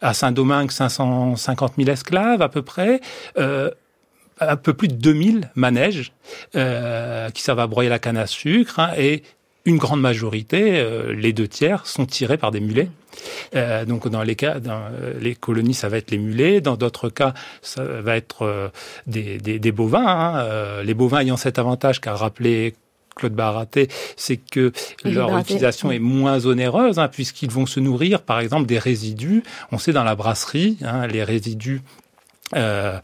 À Saint-Domingue, 550 000 esclaves à peu près. Un peu plus de 2000 manèges qui servent à broyer la canne à sucre hein, et une grande majorité, euh, les deux tiers, sont tirés par des mulets. Euh, donc dans les cas, dans euh, les colonies, ça va être les mulets. Dans d'autres cas, ça va être des, des, bovins. Hein. les bovins ayant cet avantage qu'a rappelé Claude Baraté, c'est que leur utilisation est moins onéreuse, hein, puisqu'ils vont se nourrir, par exemple, des résidus. On sait dans la brasserie, hein, les résidus euh,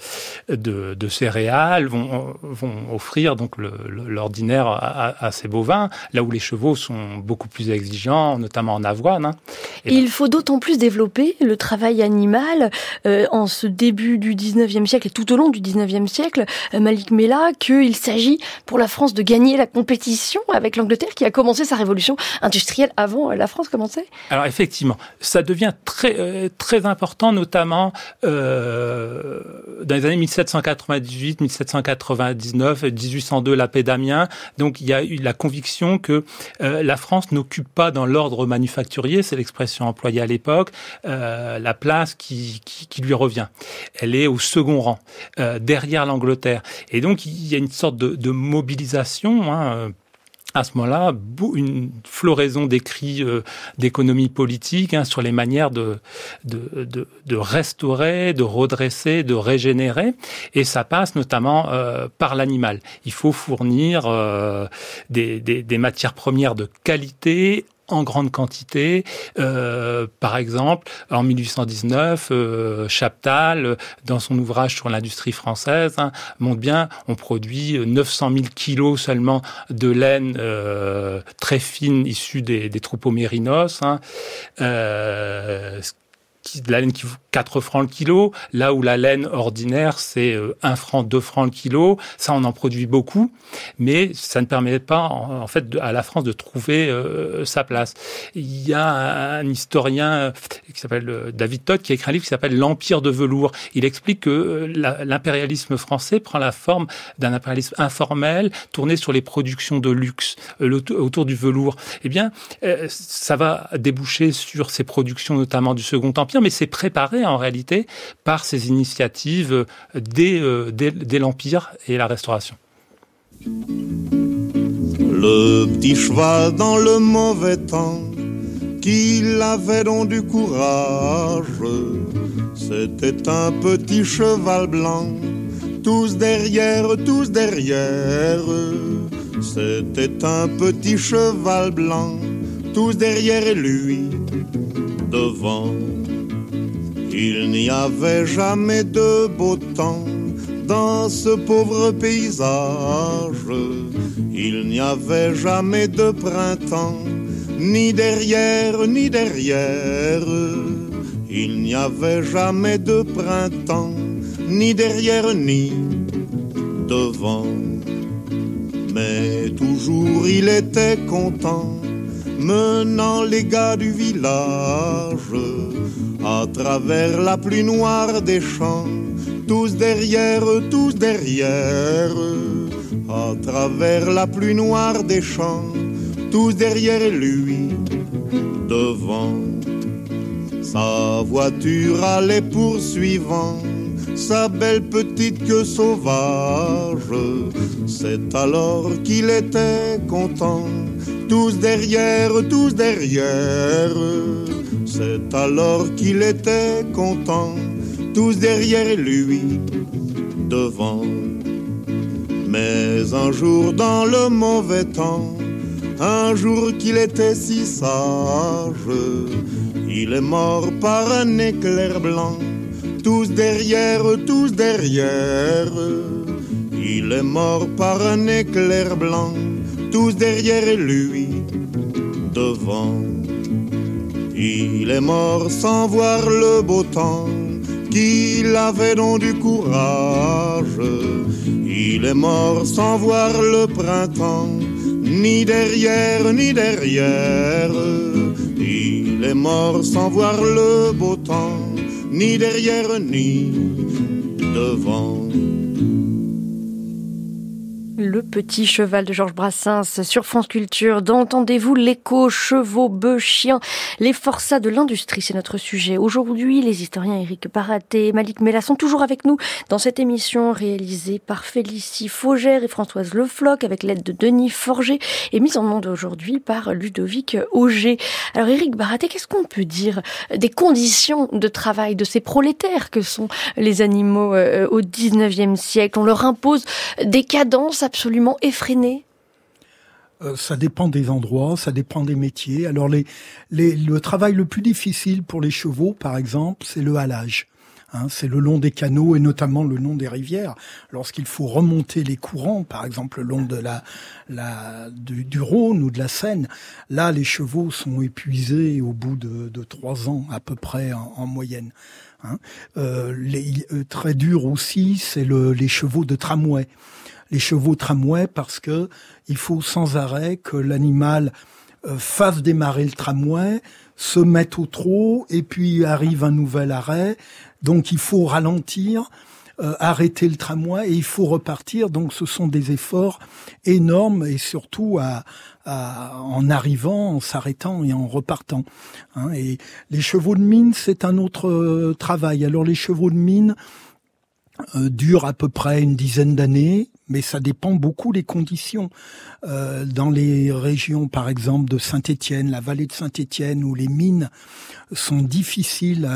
de, de, céréales vont, vont offrir donc l'ordinaire à, à, ces bovins, là où les chevaux sont beaucoup plus exigeants, notamment en avoine. Hein. il faut d'autant plus développer le travail animal euh, en ce début du 19e siècle et tout au long du 19e siècle, euh, Malik Mela, qu'il s'agit pour la France de gagner la compétition avec l'Angleterre qui a commencé sa révolution industrielle avant la France commençait Alors effectivement, ça devient très, très important, notamment euh, dans les années 1798, 1799, 1802, la paix d'Amiens. Donc il y a eu la conviction que euh, la France n'occupe pas dans l'ordre manufacturier, c'est l'expression employée à l'époque, euh, la place qui, lui revient. Elle est au second rang, euh, derrière l'Angleterre. Et donc il y a une sorte de, de mobilisation. Hein, à ce moment-là une floraison d'écrits euh, d'économie politique hein, sur les manières de, restaurer, de redresser, de régénérer. Et ça passe notamment euh, par l'animal. Il faut fournir euh, des, des, des matières premières de qualité en grande quantité. Euh, par exemple, en 1819, euh, Chaptal, dans son ouvrage sur l'industrie française, hein, montre bien, on produit 900 000 kilos seulement de laine euh, très fine issue des, troupeaux mérinos, hein, de la laine qui vaut 4 francs le kilo, là où la laine ordinaire, c'est 1 euh, franc, 2 francs le kilo. Ça, on en produit beaucoup, mais ça ne permet pas, en, fait, à la France de trouver euh, sa place. Il y a un, historien euh, qui s'appelle David Todd qui a écrit un livre qui s'appelle L'Empire de velours. Il explique que l'impérialisme français prend la forme d'un impérialisme informel, tourné sur les productions de luxe, autour du velours. Eh bien, ça va déboucher sur ces productions, notamment du Second Empire, mais c'est préparé en réalité par ces initiatives dès, euh, dès, l'Empire et la Restauration. Le petit cheval dans le mauvais temps, qu'il avait donc du courage, c'était un petit cheval blanc, tous derrière, tous derrière, c'était un petit cheval blanc, tous derrière lui, devant. Il n'y avait jamais de beau temps dans ce pauvre paysage. Il n'y avait jamais de printemps, ni derrière, ni derrière. Il n'y avait jamais de printemps, ni derrière, ni devant. Mais toujours il était content, menant les gars du village à travers la pluie noire des champs, tous derrière, tous derrière, à travers la pluie noire des champs, tous derrière lui, devant. Sa voiture allait poursuivant, sa belle petite queue sauvage. C'est alors qu'il était content, tous derrière, tous derrière c'est alors qu'il était content, tous derrière lui, devant. Mais un jour dans le mauvais temps, un jour qu'il était si sage. Il est mort par un éclair blanc, tous derrière, tous derrière. Il est mort par un éclair blanc, tous derrière lui, devant. Il est mort sans voir le beau temps, qu'il avait donc du courage. Il est mort sans voir le printemps, ni derrière, ni derrière. Il est mort sans voir le beau temps, ni derrière, ni devant. Le petit cheval de Georges Brassens sur France Culture. D'entendez-vous l'écho, chevaux, bœufs, chiens, les forçats de l'industrie, c'est notre sujet. Aujourd'hui, les historiens Éric Baraté et Malik Mella sont toujours avec nous dans cette émission réalisée par Félicie Faugère et Françoise Lefloc avec l'aide de Denis Forger et mise en monde aujourd'hui par Ludovic Auger. Alors Éric Baraté, qu'est-ce qu'on peut dire des conditions de travail de ces prolétaires que sont les animaux euh, au 19e siècle? On leur impose des cadences effréné euh, ça dépend des endroits, ça dépend des métiers. Alors le travail le plus difficile pour les chevaux, par exemple, c'est le halage. Hein, c'est le long des canaux et notamment le long des rivières. Lorsqu'il faut remonter les courants, par exemple le long de la, du, Rhône ou de la Seine, là les chevaux sont épuisés au bout de, trois ans à peu près en, en moyenne. Hein. Euh, les, euh, très dur aussi, c'est le, les chevaux de tramway les chevaux tramway parce que il faut sans arrêt que l'animal euh, fasse démarrer le tramway, se mette au trot et puis arrive un nouvel arrêt. Donc il faut ralentir, euh, arrêter le tramway et il faut repartir. Donc ce sont des efforts énormes et surtout en arrivant, en s'arrêtant et en repartant. Hein. Et les chevaux de mine, c'est un autre euh, travail. Alors les chevaux de mine durent à peu près une dizaine d'années mais ça dépend beaucoup des conditions. Euh, dans les régions, par exemple, de Saint-Étienne, la vallée de Saint-Étienne, où les mines sont difficiles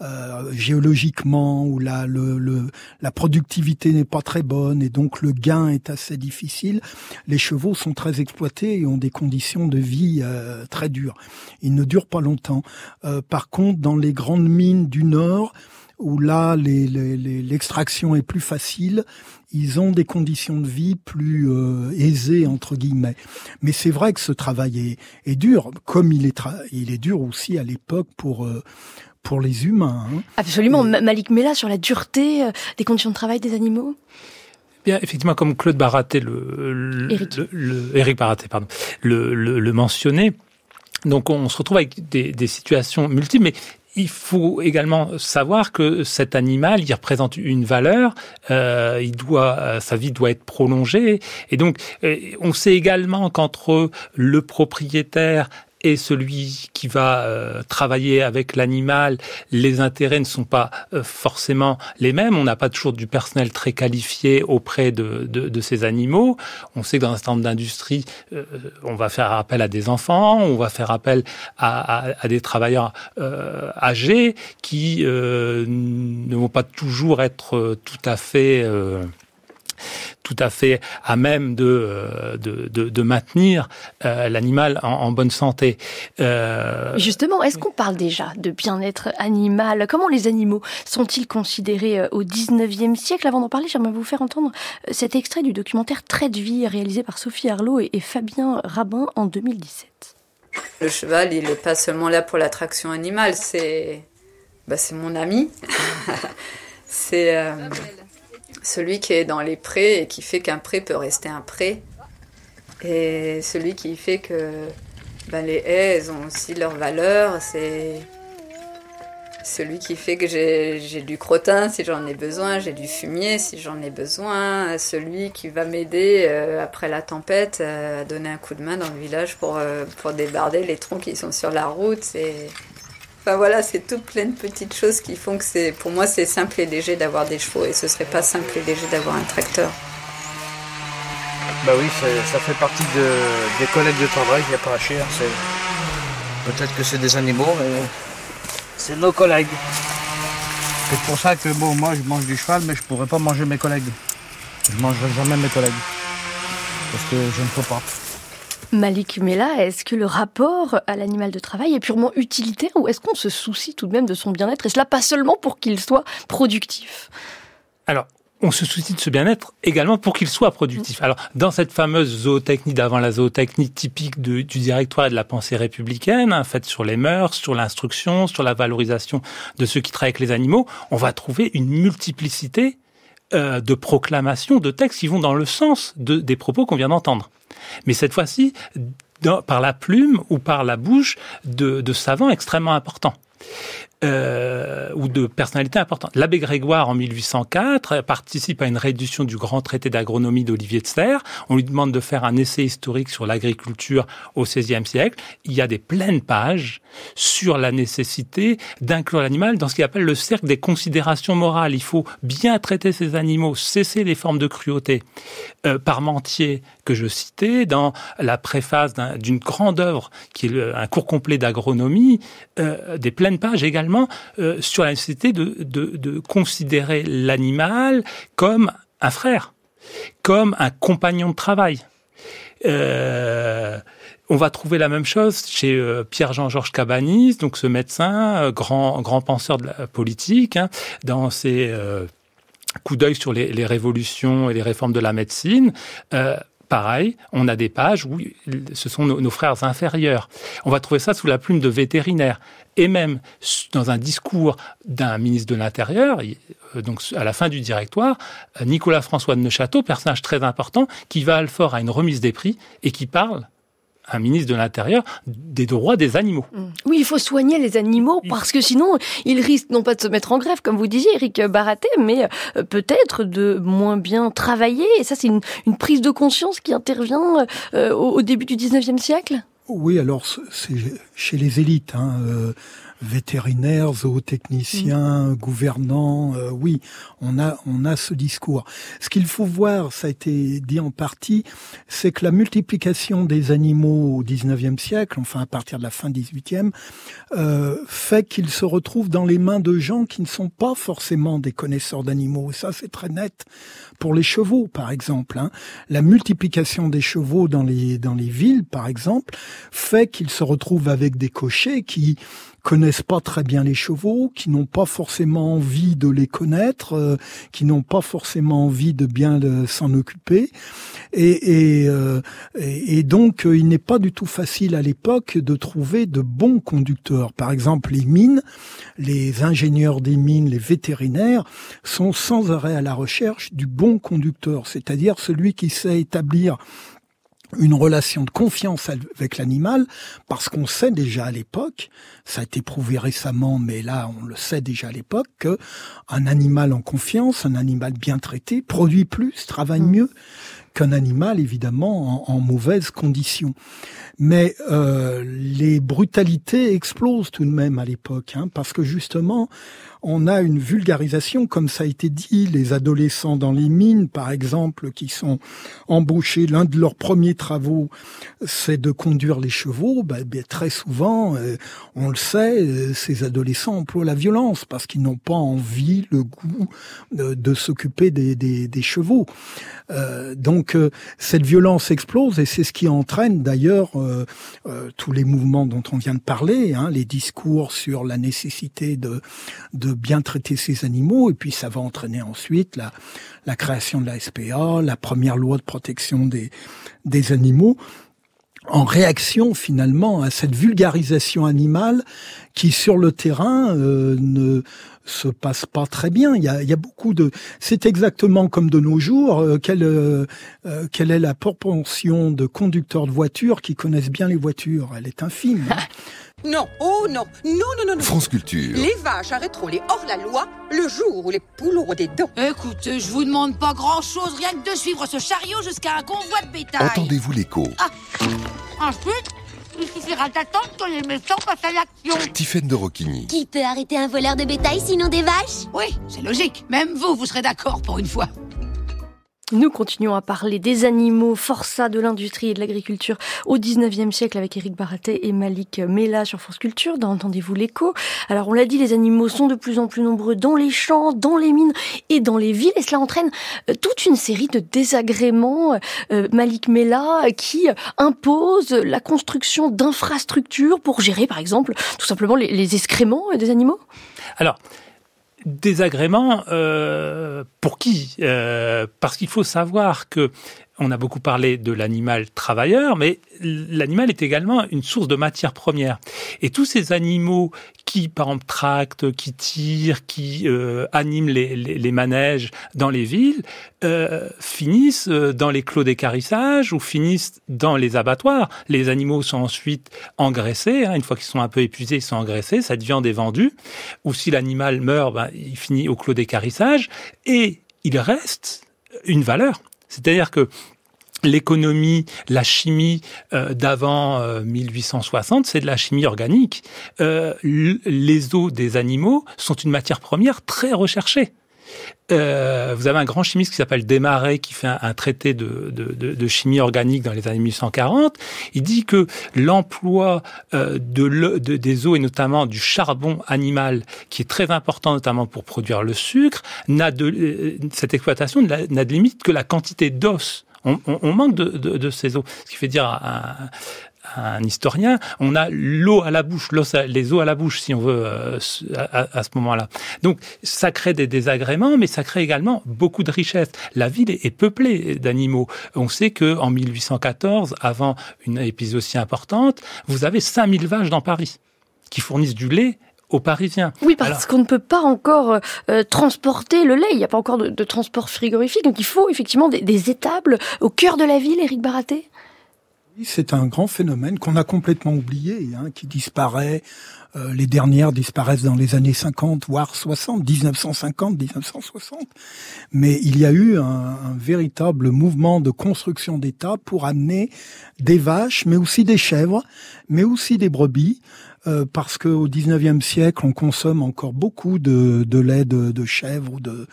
euh, géologiquement, où la, le, le, la productivité n'est pas très bonne et donc le gain est assez difficile, les chevaux sont très exploités et ont des conditions de vie euh, très dures. Ils ne durent pas longtemps. Euh, par contre, dans les grandes mines du Nord, où là l'extraction les, les, est plus facile, ils ont des conditions de vie plus euh, aisées entre guillemets. Mais c'est vrai que ce travail est, est dur, comme il est, il est dur aussi à l'époque pour euh, pour les humains. Hein. Absolument, Et... Malik Mella sur la dureté euh, des conditions de travail des animaux? Bien, effectivement, comme Claude Baraté, le, le, Eric. le, le Eric Baraté, pardon, le, le, le mentionnait. Donc on se retrouve avec des, des situations multiples, mais il faut également savoir que cet animal, il représente une valeur, euh, il doit, euh, sa vie doit être prolongée, et donc euh, on sait également qu'entre le propriétaire et celui qui va euh, travailler avec l'animal, les intérêts ne sont pas euh, forcément les mêmes. On n'a pas toujours du personnel très qualifié auprès de, de, de, ces animaux. On sait que dans un certain nombre d'industries, euh, on va faire appel à des enfants, on va faire appel à, à, à des travailleurs euh, âgés qui euh, ne vont pas toujours être tout à fait tout à fait à même de, euh, de, de, de maintenir euh, l'animal en, en, bonne santé. Euh... Justement, est-ce qu'on parle déjà de bien-être animal? Comment les animaux sont-ils considérés au 19e siècle? Avant d'en parler, j'aimerais vous faire entendre cet extrait du documentaire Trait de vie réalisé par Sophie Arlot et, et Fabien Rabin en 2017. Le cheval, il n'est pas seulement là pour l'attraction animale, c'est bah, c'est mon ami. c'est euh, celui qui est dans les prés et qui fait qu'un pré peut rester un pré. Et celui qui fait que ben, les haies, elles ont aussi leur valeur. C'est celui qui fait que j'ai du crottin si j'en ai besoin, j'ai du fumier si j'en ai besoin, celui qui va m'aider euh, après la tempête euh, à donner un coup de main dans le village pour, euh, débarder les troncs qui sont sur la route. Enfin voilà, c'est tout plein de petites choses qui font que c'est, pour moi, c'est simple et léger d'avoir des chevaux et ce serait pas simple et léger d'avoir un tracteur. Bah oui, ça fait partie de, des collègues de travail, il n'y a pas à chier. Peut-être que c'est des animaux, mais c'est nos collègues. C'est pour ça que bon, moi je mange du cheval, mais je pourrais pas manger mes collègues. Je mangerai jamais mes collègues. Parce que je ne peux pas. Malik Mela, est-ce que le rapport à l'animal de travail est purement utilitaire ou est-ce qu'on se soucie tout de même de son bien-être et cela pas seulement pour qu'il soit productif? Alors, on se soucie de ce bien-être également pour qu'il soit productif. Alors, dans cette fameuse zootechnie d'avant la zootechnie typique du directoire et de la pensée républicaine, hein, faite sur les mœurs, sur l'instruction, sur la valorisation de ceux qui travaillent avec les animaux, on va trouver une multiplicité euh, de proclamations, de textes qui vont dans le sens de, des propos qu'on vient d'entendre. Mais cette fois-ci, par la plume ou par la bouche de, de savants extrêmement importants euh, ou de personnalités importantes. L'abbé Grégoire, en 1804, participe à une réédition du grand traité d'agronomie d'Olivier de Serres. On lui demande de faire un essai historique sur l'agriculture au XVIe siècle. Il y a des pleines pages sur la nécessité d'inclure l'animal dans ce qu'il appelle le cercle des considérations morales. Il faut bien traiter ces animaux, cesser les formes de cruauté. Euh, Parmentier, que je citais, dans la préface d'une grande œuvre qui est un cours complet d'agronomie, euh, des pleines pages également euh, sur la nécessité de, de, de considérer l'animal comme un frère, comme un compagnon de travail. Euh, on va trouver la même chose chez euh, Pierre-Jean-Georges Cabanis, donc ce médecin, euh, grand, grand penseur de la politique, hein, dans ses euh, coups d'œil sur les, les, révolutions et les réformes de la médecine. Pareil, on a des pages où ce sont nos, nos, frères inférieurs. On va trouver ça sous la plume de vétérinaires. Et même dans un discours d'un ministre de l'Intérieur, donc à la fin du directoire, Nicolas François de Neuchâteau, personnage très important, qui va à Alfort à une remise des prix et qui parle un ministre de l'Intérieur des droits des animaux. Oui, il faut soigner les animaux parce que sinon, ils risquent non pas de se mettre en grève, comme vous disiez, Eric Baraté, mais peut-être de moins bien travailler. Et ça, c'est une, une, prise de conscience qui intervient euh, au, au, début du 19e siècle? Oui, alors c'est chez les élites. Hein, euh vétérinaires, zootechniciens, mmh. gouvernants, euh, oui, on a on a ce discours. Ce qu'il faut voir, ça a été dit en partie, c'est que la multiplication des animaux au 19e siècle, enfin à partir de la fin 18e, euh, fait qu'ils se retrouvent dans les mains de gens qui ne sont pas forcément des connaisseurs d'animaux. Ça, c'est très net pour les chevaux, par exemple. Hein. La multiplication des chevaux dans les dans les villes, par exemple, fait qu'ils se retrouvent avec des cochers qui connaissent pas très bien les chevaux, qui n'ont pas forcément envie de les connaître, euh, qui n'ont pas forcément envie de bien s'en occuper. Et, et, euh, et, donc, euh, il n'est pas du tout facile à l'époque de trouver de bons conducteurs. Par exemple, les mines, les ingénieurs des mines, les vétérinaires sont sans arrêt à la recherche du bon conducteur, c'est-à-dire celui qui sait établir une relation de confiance avec l'animal, parce qu'on sait déjà à l'époque, ça a été prouvé récemment, mais là on le sait déjà à l'époque, que un animal en confiance, un animal bien traité, produit plus, travaille mmh. mieux qu'un animal évidemment en, en mauvaises conditions. Mais euh, les brutalités explosent tout de même à l'époque, hein, parce que justement, on a une vulgarisation, comme ça a été dit, les adolescents dans les mines, par exemple, qui sont embauchés, l'un de leurs premiers travaux, c'est de conduire les chevaux. Ben, ben, très souvent, euh, on le sait, euh, ces adolescents emploient la violence parce qu'ils n'ont pas envie, le goût de, de s'occuper des, chevaux. Euh, donc, euh, cette violence explose et c'est ce qui entraîne d'ailleurs euh, euh, tous les mouvements dont on vient de parler, hein, les discours sur la nécessité de, de bien traiter ces animaux, et puis ça va entraîner ensuite la, création de la SPA, la première loi de protection des, animaux en réaction finalement à cette vulgarisation animale qui sur le terrain euh, ne se passe pas très bien. Il y a, il y a beaucoup de. C'est exactement comme de nos jours. Euh, quelle, euh, quelle est la proportion de conducteurs de voitures qui connaissent bien les voitures? Elle est infime. Non, oh non, non, non, non, non. France Culture. Les vaches arrêteront les hors-la-loi le jour où les poules auront des dents. Écoutez, je vous demande pas grand-chose, rien que de suivre ce chariot jusqu'à un convoi de bétail. Entendez-vous l'écho ah. Ensuite, il suffira d'attendre que les méchants passent à l'action. Tiffaine de Roquigny. Qui peut arrêter un voleur de bétail sinon des vaches? Oui, c'est logique. Même vous, vous serez d'accord pour une fois. Nous continuons à parler des animaux, forçats de l'industrie et de l'agriculture au 19e siècle avec Éric Baraté et Malik Mela sur France Culture dans Entendez-vous l'écho. Alors on l'a dit, les animaux sont de plus en plus nombreux dans les champs, dans les mines et dans les villes et cela entraîne euh, toute une série de désagréments, euh, Malik Mela, qui impose la construction d'infrastructures pour gérer par exemple tout simplement les, les excréments des animaux? Alors, désagrément euh, pour qui? Euh, Parce qu'il faut savoir que on a beaucoup parlé de l'animal travailleur, mais l'animal est également une source de matière première. Et tous ces animaux qui, par exemple, tractent, qui tirent, qui euh, animent les, les, les, manèges dans les villes, euh, finissent euh, dans les clos d'écarissage ou finissent dans les abattoirs. Les animaux sont ensuite engraissés. Hein, une fois qu'ils sont un peu épuisés, ils sont engraissés. Cette viande est vendue. Ou si l'animal meurt, ben, il finit au clos d'écarissage. Et il reste une valeur. C'est-à-dire que l'économie, la chimie euh, d'avant euh, 1860, c'est de la chimie organique. Euh, les os des animaux sont une matière première très recherchée. Euh, vous avez un grand chimiste qui s'appelle Desmarais qui fait un, traité de, de, de, chimie organique dans les années 1840. Il dit que l'emploi euh, de, de, des eaux et notamment du charbon animal, qui est très important notamment pour produire le sucre, n'a de euh, cette exploitation n'a de limite que la quantité d'os. On, on, on, manque de, de, de, ces eaux. Ce qui fait dire à, un historien, on a l'eau à la bouche, les eaux à la bouche, si on veut, euh, à, à, ce moment-là. Donc, ça crée des désagréments, mais ça crée également beaucoup de richesses. La ville est, est peuplée d'animaux. On sait que en 1814, avant une épisode aussi importante, vous avez 5000 vaches dans Paris qui fournissent du lait aux Parisiens. Oui, parce qu'on ne peut pas encore euh, transporter le lait. Il n'y a pas encore de, de, transport frigorifique. Donc il faut effectivement des, des étables au cœur de la ville, Éric Baraté? C'est un grand phénomène qu'on a complètement oublié, hein, qui disparaît. Euh, les dernières disparaissent dans les années 50, voire 60, 1950, 1960. Mais il y a eu un, un véritable mouvement de construction d'État pour amener des vaches, mais aussi des chèvres, mais aussi des brebis, euh, parce qu'au 19e siècle, on consomme encore beaucoup de, de lait de, de, chèvre ou de,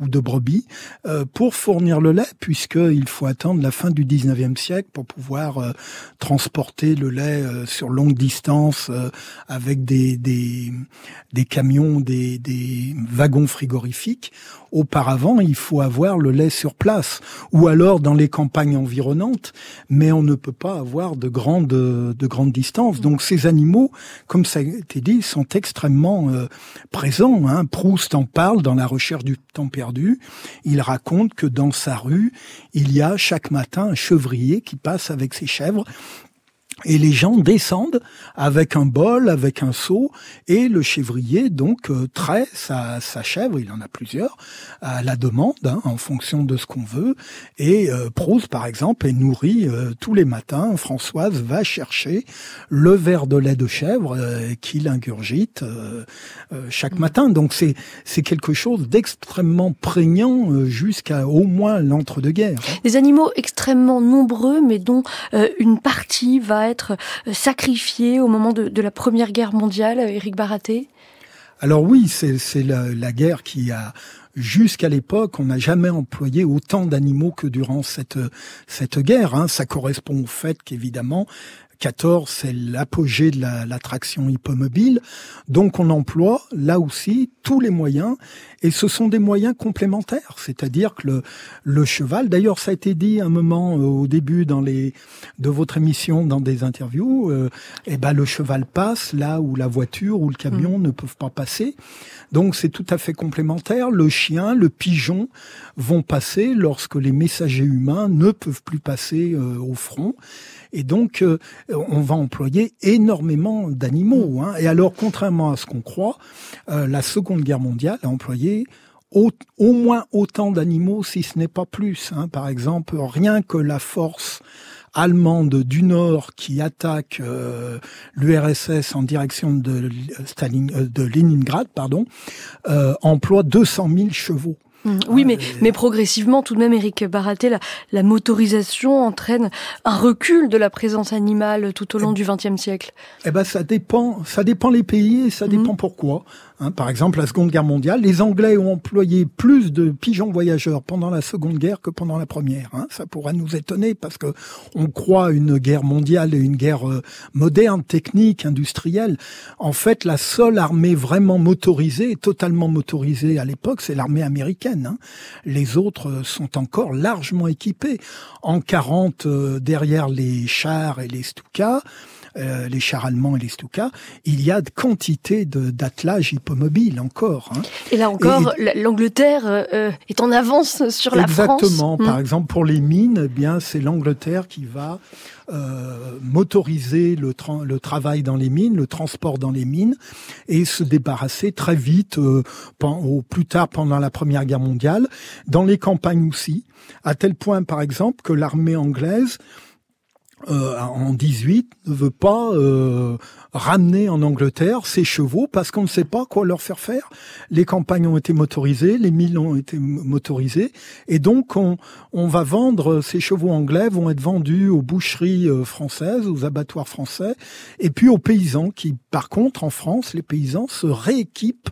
ou de brebis euh, pour fournir le lait, puisqu'il faut attendre la fin du 19e siècle pour pouvoir euh, transporter le lait euh, sur longue distance euh, avec des, des, des camions, des, des wagons frigorifiques. Auparavant, il faut avoir le lait sur place ou alors dans les campagnes environnantes, mais on ne peut pas avoir de grandes, de grandes distances. Donc ces animaux, comme ça a été dit, sont extrêmement euh, présents. Hein. Proust en parle dans La recherche du temps perdu. Il raconte que dans sa rue, il y a chaque matin un chevrier qui passe avec ses chèvres et les gens descendent avec un bol, avec un seau, et le chèvrier donc euh, trait sa, sa, chèvre, il en a plusieurs, à la demande, hein, en fonction de ce qu'on veut. Et euh, Proust, par exemple, est nourri euh, tous les matins. Françoise va chercher le verre de lait de chèvre euh, qu'il ingurgite euh, chaque mmh. matin. Donc c'est c'est quelque chose d'extrêmement prégnant jusqu'à au moins l'entre-deux-guerres. Des animaux extrêmement nombreux, mais dont une partie va euh, sacrifié au moment de, la Première Guerre mondiale, Éric Baraté? Alors oui, c'est la, guerre qui a jusqu'à l'époque, on n'a jamais employé autant d'animaux que durant cette cette guerre. Hein. Ça correspond au fait qu'évidemment, 14, c'est l'apogée de l'attraction la, hippomobile. Donc on emploie là aussi tous les moyens et ce sont des moyens complémentaires. C'est-à-dire que le, le cheval, d'ailleurs ça a été dit un moment euh, au début dans les de votre émission dans des interviews, euh, et eh ben le cheval passe là où la voiture ou le camion mmh. ne peuvent pas passer. Donc c'est tout à fait complémentaire. Le chien, le pigeon vont passer lorsque les messagers humains ne peuvent plus passer euh, au front. Et donc, euh, on va employer énormément d'animaux. Hein. Et alors, contrairement à ce qu'on croit, euh, la Seconde Guerre mondiale a employé au, au moins autant d'animaux, si ce n'est pas plus. Hein. Par exemple, rien que la force allemande du Nord qui attaque euh, l'URSS en direction de, Staline, euh, de Leningrad, pardon, euh, emploie 200 000 chevaux. Mmh. Oui, mais, mais progressivement, tout de même, Eric Baraté, la, la, motorisation entraîne un recul de la présence animale tout au long du XXe siècle. Eh ben, ça dépend, ça dépend les pays et ça dépend mmh. pourquoi. Hein, par exemple, la Seconde Guerre mondiale, les Anglais ont employé plus de pigeons voyageurs pendant la Seconde Guerre que pendant la Première. Hein. Ça pourrait nous étonner parce que on croit une guerre mondiale et une guerre euh, moderne, technique, industrielle. En fait, la seule armée vraiment motorisée, totalement motorisée à l'époque, c'est l'armée américaine. Hein. Les autres euh, sont encore largement équipés. En 40, euh, derrière les chars et les Stuka, euh, les chars allemands et les Stuka, il y a de quantité d'attelages hippomobiles encore. Hein. Et là encore, l'Angleterre euh, est en avance sur la France. Exactement. Par hmm. exemple, pour les mines, eh bien c'est l'Angleterre qui va euh, motoriser le, le, travail dans les mines, le transport dans les mines, et se débarrasser très vite, euh, au plus tard pendant la Première Guerre mondiale, dans les campagnes aussi, à tel point par exemple que l'armée anglaise euh, en 18 ne veut pas euh, ramener en Angleterre ses chevaux parce qu'on ne sait pas quoi leur faire faire. Les campagnes ont été motorisées, les milles ont été motorisées, et donc on, on va vendre ces chevaux anglais vont être vendus aux boucheries euh, françaises, aux abattoirs français, et puis aux paysans qui, par contre, en France, les paysans se rééquipent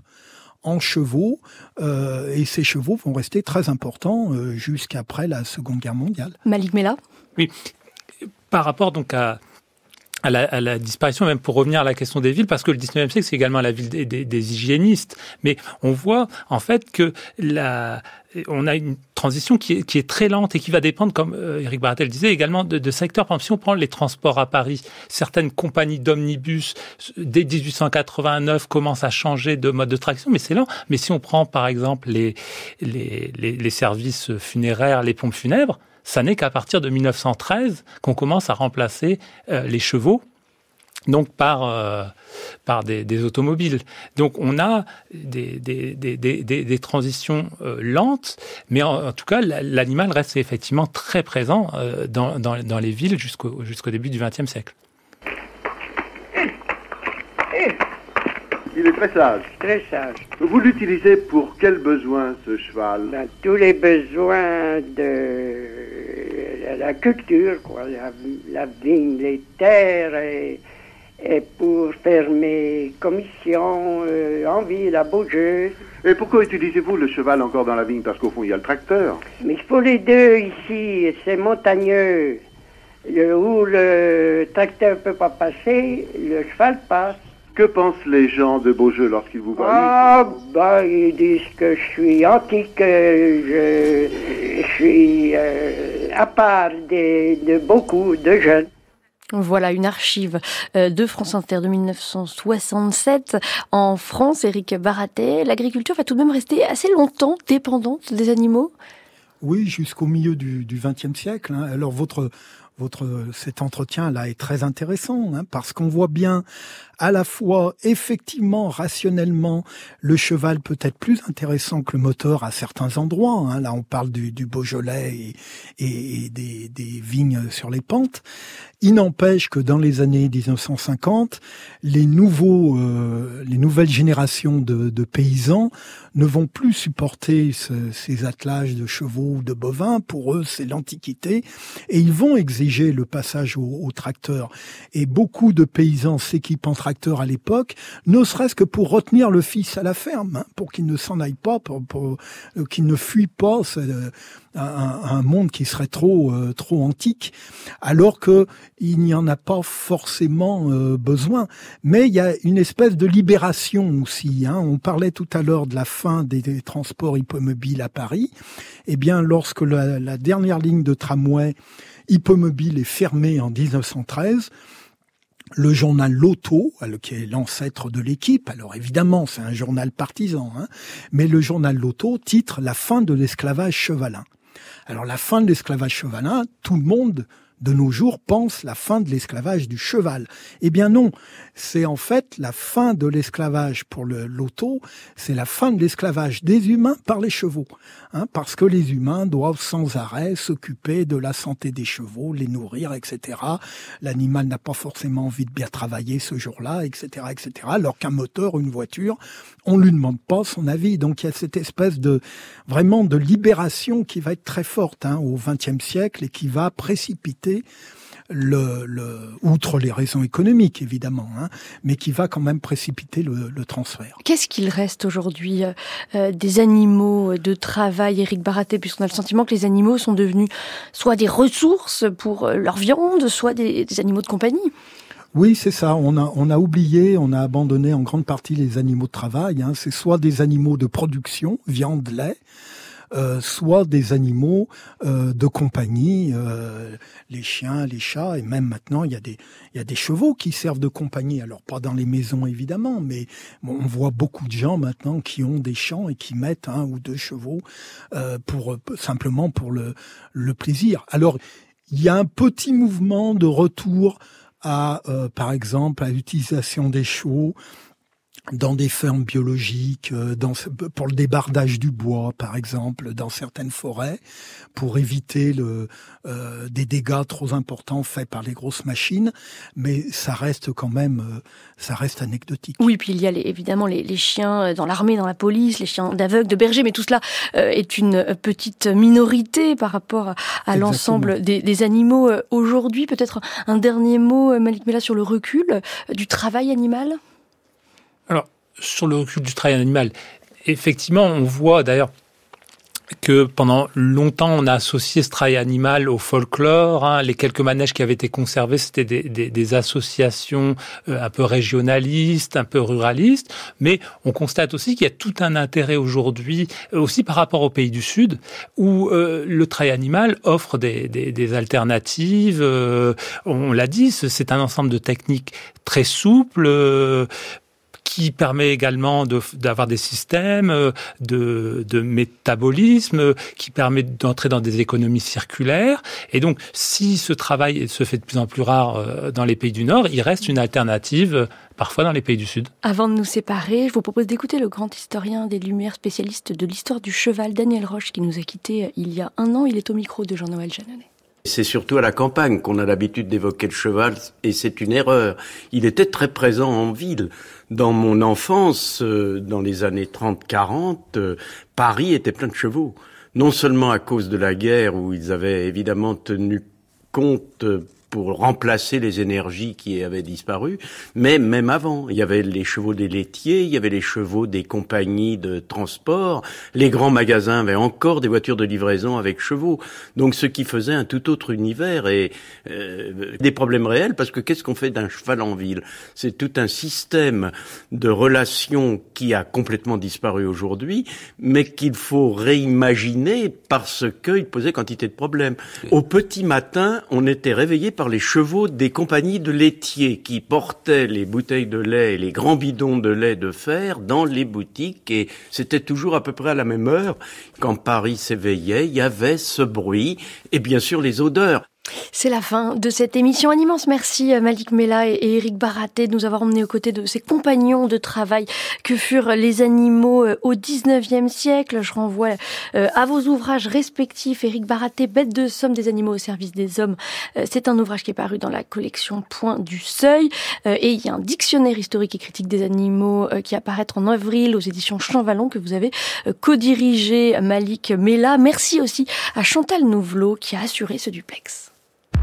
en chevaux euh, et ces chevaux vont rester très importants euh, jusqu'après la Seconde Guerre mondiale. Malik Mela? Oui, par rapport donc à, la, disparition, même pour revenir à la question des villes, parce que le 19e siècle, c'est également la ville des, hygiénistes. Mais on voit en fait que la, on a une transition qui est, très lente et qui va dépendre, comme euh, Eric Baratel disait, également de, secteurs. Par exemple, si on prend les transports à Paris, certaines compagnies d'omnibus, dès 1889, commencent à changer de mode de traction, mais c'est lent. Mais si on prend, par exemple, les services funéraires, les pompes funèbres, ça n'est qu'à partir de 1913 qu'on commence à remplacer euh, les chevaux donc par euh, par des, automobiles. Donc on a des, des, des, transitions euh, lentes, mais en, tout cas l'animal reste effectivement très présent dans, dans, dans, les villes jusqu'au jusqu'au début du XXe siècle. Il est très sage. Très sage. Vous l'utilisez pour quels besoins, ce cheval? Dans tous les besoins de la culture, quoi, la, vigne, les terres, et, pour faire mes commissions euh, en ville, à Beaujeu. Et pourquoi utilisez-vous le cheval encore dans la vigne? Parce qu'au fond, il y a le tracteur. Mais il faut les deux ici, c'est montagneux. où le tracteur ne peut pas passer, le cheval passe. Que pensent les gens de Beaujeu lorsqu'ils vous voient? Ah, bah, ils disent que je suis antique, je, je suis euh, à part de, beaucoup de jeunes. Voilà une archive euh, de France Inter de 1967. En France, Éric Baratet, l'agriculture va tout de même rester assez longtemps dépendante des animaux? Oui, jusqu'au milieu du XXe siècle. Hein. Alors votre votre cet entretien là est très intéressant hein, parce qu'on voit bien à la fois effectivement rationnellement le cheval peut être plus intéressant que le moteur à certains endroits. Hein. Là on parle du, du Beaujolais et, et des, des, vignes sur les pentes. Il n'empêche que dans les années 1950, les nouveaux, euh, les nouvelles générations de, de, paysans ne vont plus supporter ce, ces attelages de chevaux ou de bovins. Pour eux, c'est l'antiquité et ils vont exiger le passage au, tracteur. Et beaucoup de paysans s'équipent en tracteur à l'époque, ne serait-ce que pour retenir le fils à la ferme, hein, pour qu'il ne s'en aille pas, pour, euh, qu'il ne fuit pas. Euh, un, monde qui serait trop euh, trop antique, alors que il n'y en a pas forcément besoin. Mais il y a une espèce de libération aussi. Hein. On parlait tout à l'heure de la fin des, transports hippomobiles à Paris. Eh bien, lorsque la dernière ligne de tramway hippomobile est fermée en 1913, le journal L'Auto, qui est l'ancêtre de l'équipe, alors évidemment c'est un journal partisan, hein, mais le journal L'Auto titre La fin de l'esclavage chevalin. Alors la fin de l'esclavage chevalin, tout le monde de nos jours pense la fin de l'esclavage du cheval. Eh bien non, c'est en fait la fin de l'esclavage pour le l'auto, c'est la fin de l'esclavage des humains par les chevaux, hein, parce que les humains doivent sans arrêt s'occuper de la santé des chevaux, les nourrir, etc. L'animal n'a pas forcément envie de bien travailler ce jour-là, etc., etc. Alors qu'un moteur, une voiture, on lui demande pas son avis. Donc il y a cette espèce de vraiment de libération qui va être très forte hein, au XXe siècle et qui va précipiter le, le, outre les raisons économiques évidemment, hein, mais qui va quand même précipiter le, le transfert. Qu'est-ce qu'il reste aujourd'hui euh, euh des animaux de travail, Eric Baraté, puisqu'on a le sentiment que les animaux sont devenus soit des ressources pour euh, leur viande, soit des, des animaux de compagnie? Oui, c'est ça. On a, on a oublié, on a abandonné en grande partie les animaux de travail. Hein. C'est soit des animaux de production, viande, lait, euh, soit des animaux euh, de compagnie, euh, les chiens, les chats, et même maintenant il y a des il y a des chevaux qui servent de compagnie. Alors pas dans les maisons évidemment, mais on voit beaucoup de gens maintenant qui ont des champs et qui mettent un ou deux chevaux pour simplement pour le le plaisir. Alors il y a un petit mouvement de retour à, par exemple, à l'utilisation des chevaux dans des fermes biologiques, euh, dans, pour le débardage du bois, par exemple, dans certaines forêts, pour éviter le, euh, des dégâts trop importants faits par les grosses machines, mais ça reste quand même, euh, ça reste anecdotique. Oui, puis il y a les, évidemment les, les, chiens dans l'armée, dans la police, les chiens d'aveugles, de bergers, mais tout cela est une petite minorité par rapport à, l'ensemble des, des, animaux aujourd'hui. Peut-être un dernier mot, Malik Mela, sur le recul du travail animal? Sur le recul du travail animal, effectivement, on voit d'ailleurs que pendant longtemps on a associé ce travail animal au folklore. Hein. Les quelques manèges qui avaient été conservés, c'était des, associations euh, un peu régionalistes, un peu ruralistes. Mais on constate aussi qu'il y a tout un intérêt aujourd'hui, euh, aussi par rapport aux pays du Sud, où euh, le travail animal offre des alternatives. on l'a dit, c'est un ensemble de techniques très souples qui permet également d'avoir des systèmes euh, de, de, métabolisme, qui permet d'entrer dans des économies circulaires. Et donc, si ce travail se fait de plus en plus rare euh, dans les pays du Nord, il reste une alternative euh, parfois dans les pays du Sud. Avant de nous séparer, je vous propose d'écouter le grand historien des Lumières, spécialiste de l'histoire du cheval, Daniel Roche, qui nous a quittés il y a un an. Il est au micro de Jean-Noël Jeannonnet. C'est surtout à la campagne qu'on a l'habitude d'évoquer le cheval, et c'est une erreur. Il était très présent en ville. Dans mon enfance, euh, dans les années 30-40, euh, Paris était plein de chevaux. Non seulement à cause de la guerre, où ils avaient évidemment tenu compte euh, pour remplacer les énergies qui avaient disparu, mais même avant, il y avait les chevaux des laitiers, il y avait les chevaux des compagnies de transport, les grands magasins avaient encore des voitures de livraison avec chevaux, donc ce qui faisait un tout autre univers et euh, des problèmes réels, parce que qu'est-ce qu'on fait d'un cheval en ville? C'est tout un système de relations qui a complètement disparu aujourd'hui, mais qu'il faut réimaginer parce qu'il posait quantité de problèmes. Au petit matin, on était réveillé par les chevaux des compagnies de laitiers qui portaient les bouteilles de lait et les grands bidons de lait de fer dans les boutiques et c'était toujours à peu près à la même heure. Quand Paris s'éveillait, il y avait ce bruit et bien sûr les odeurs. C'est la fin de cette émission. Un immense merci euh, Malik Mela et Eric Baraté de nous avoir emmenés aux côtés de ces compagnons de travail que furent les animaux euh, au 19e siècle. Je renvoie euh, à vos ouvrages respectifs. Eric Baraté, Bête de somme des animaux au service des hommes. C'est un ouvrage qui est paru dans la collection Point du Seuil. Et il y a un dictionnaire historique et critique des animaux qui apparaît en avril aux éditions Champvallon que vous avez co-dirigé Malik Mela. Merci aussi à Chantal Nouvelot qui a assuré ce duplex.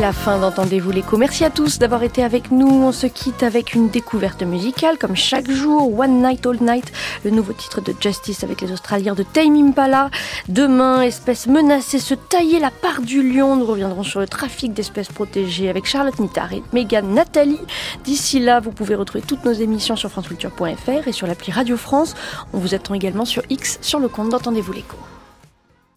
la fin d'Entendez-vous l'écho. Merci à tous d'avoir été avec nous. On se quitte avec une découverte musicale, comme chaque jour. One Night All Night, le nouveau titre de Justice avec les Australiens de Tame Impala. Demain, espèces menacées, se tailler la part du lion. Nous reviendrons sur le trafic d'espèces protégées avec Charlotte Nittard et Megan Nathalie. D'ici là, vous pouvez retrouver toutes nos émissions sur franceculture.fr et sur l'appli Radio France. On vous attend également sur X sur le compte d'Entendez-vous l'écho.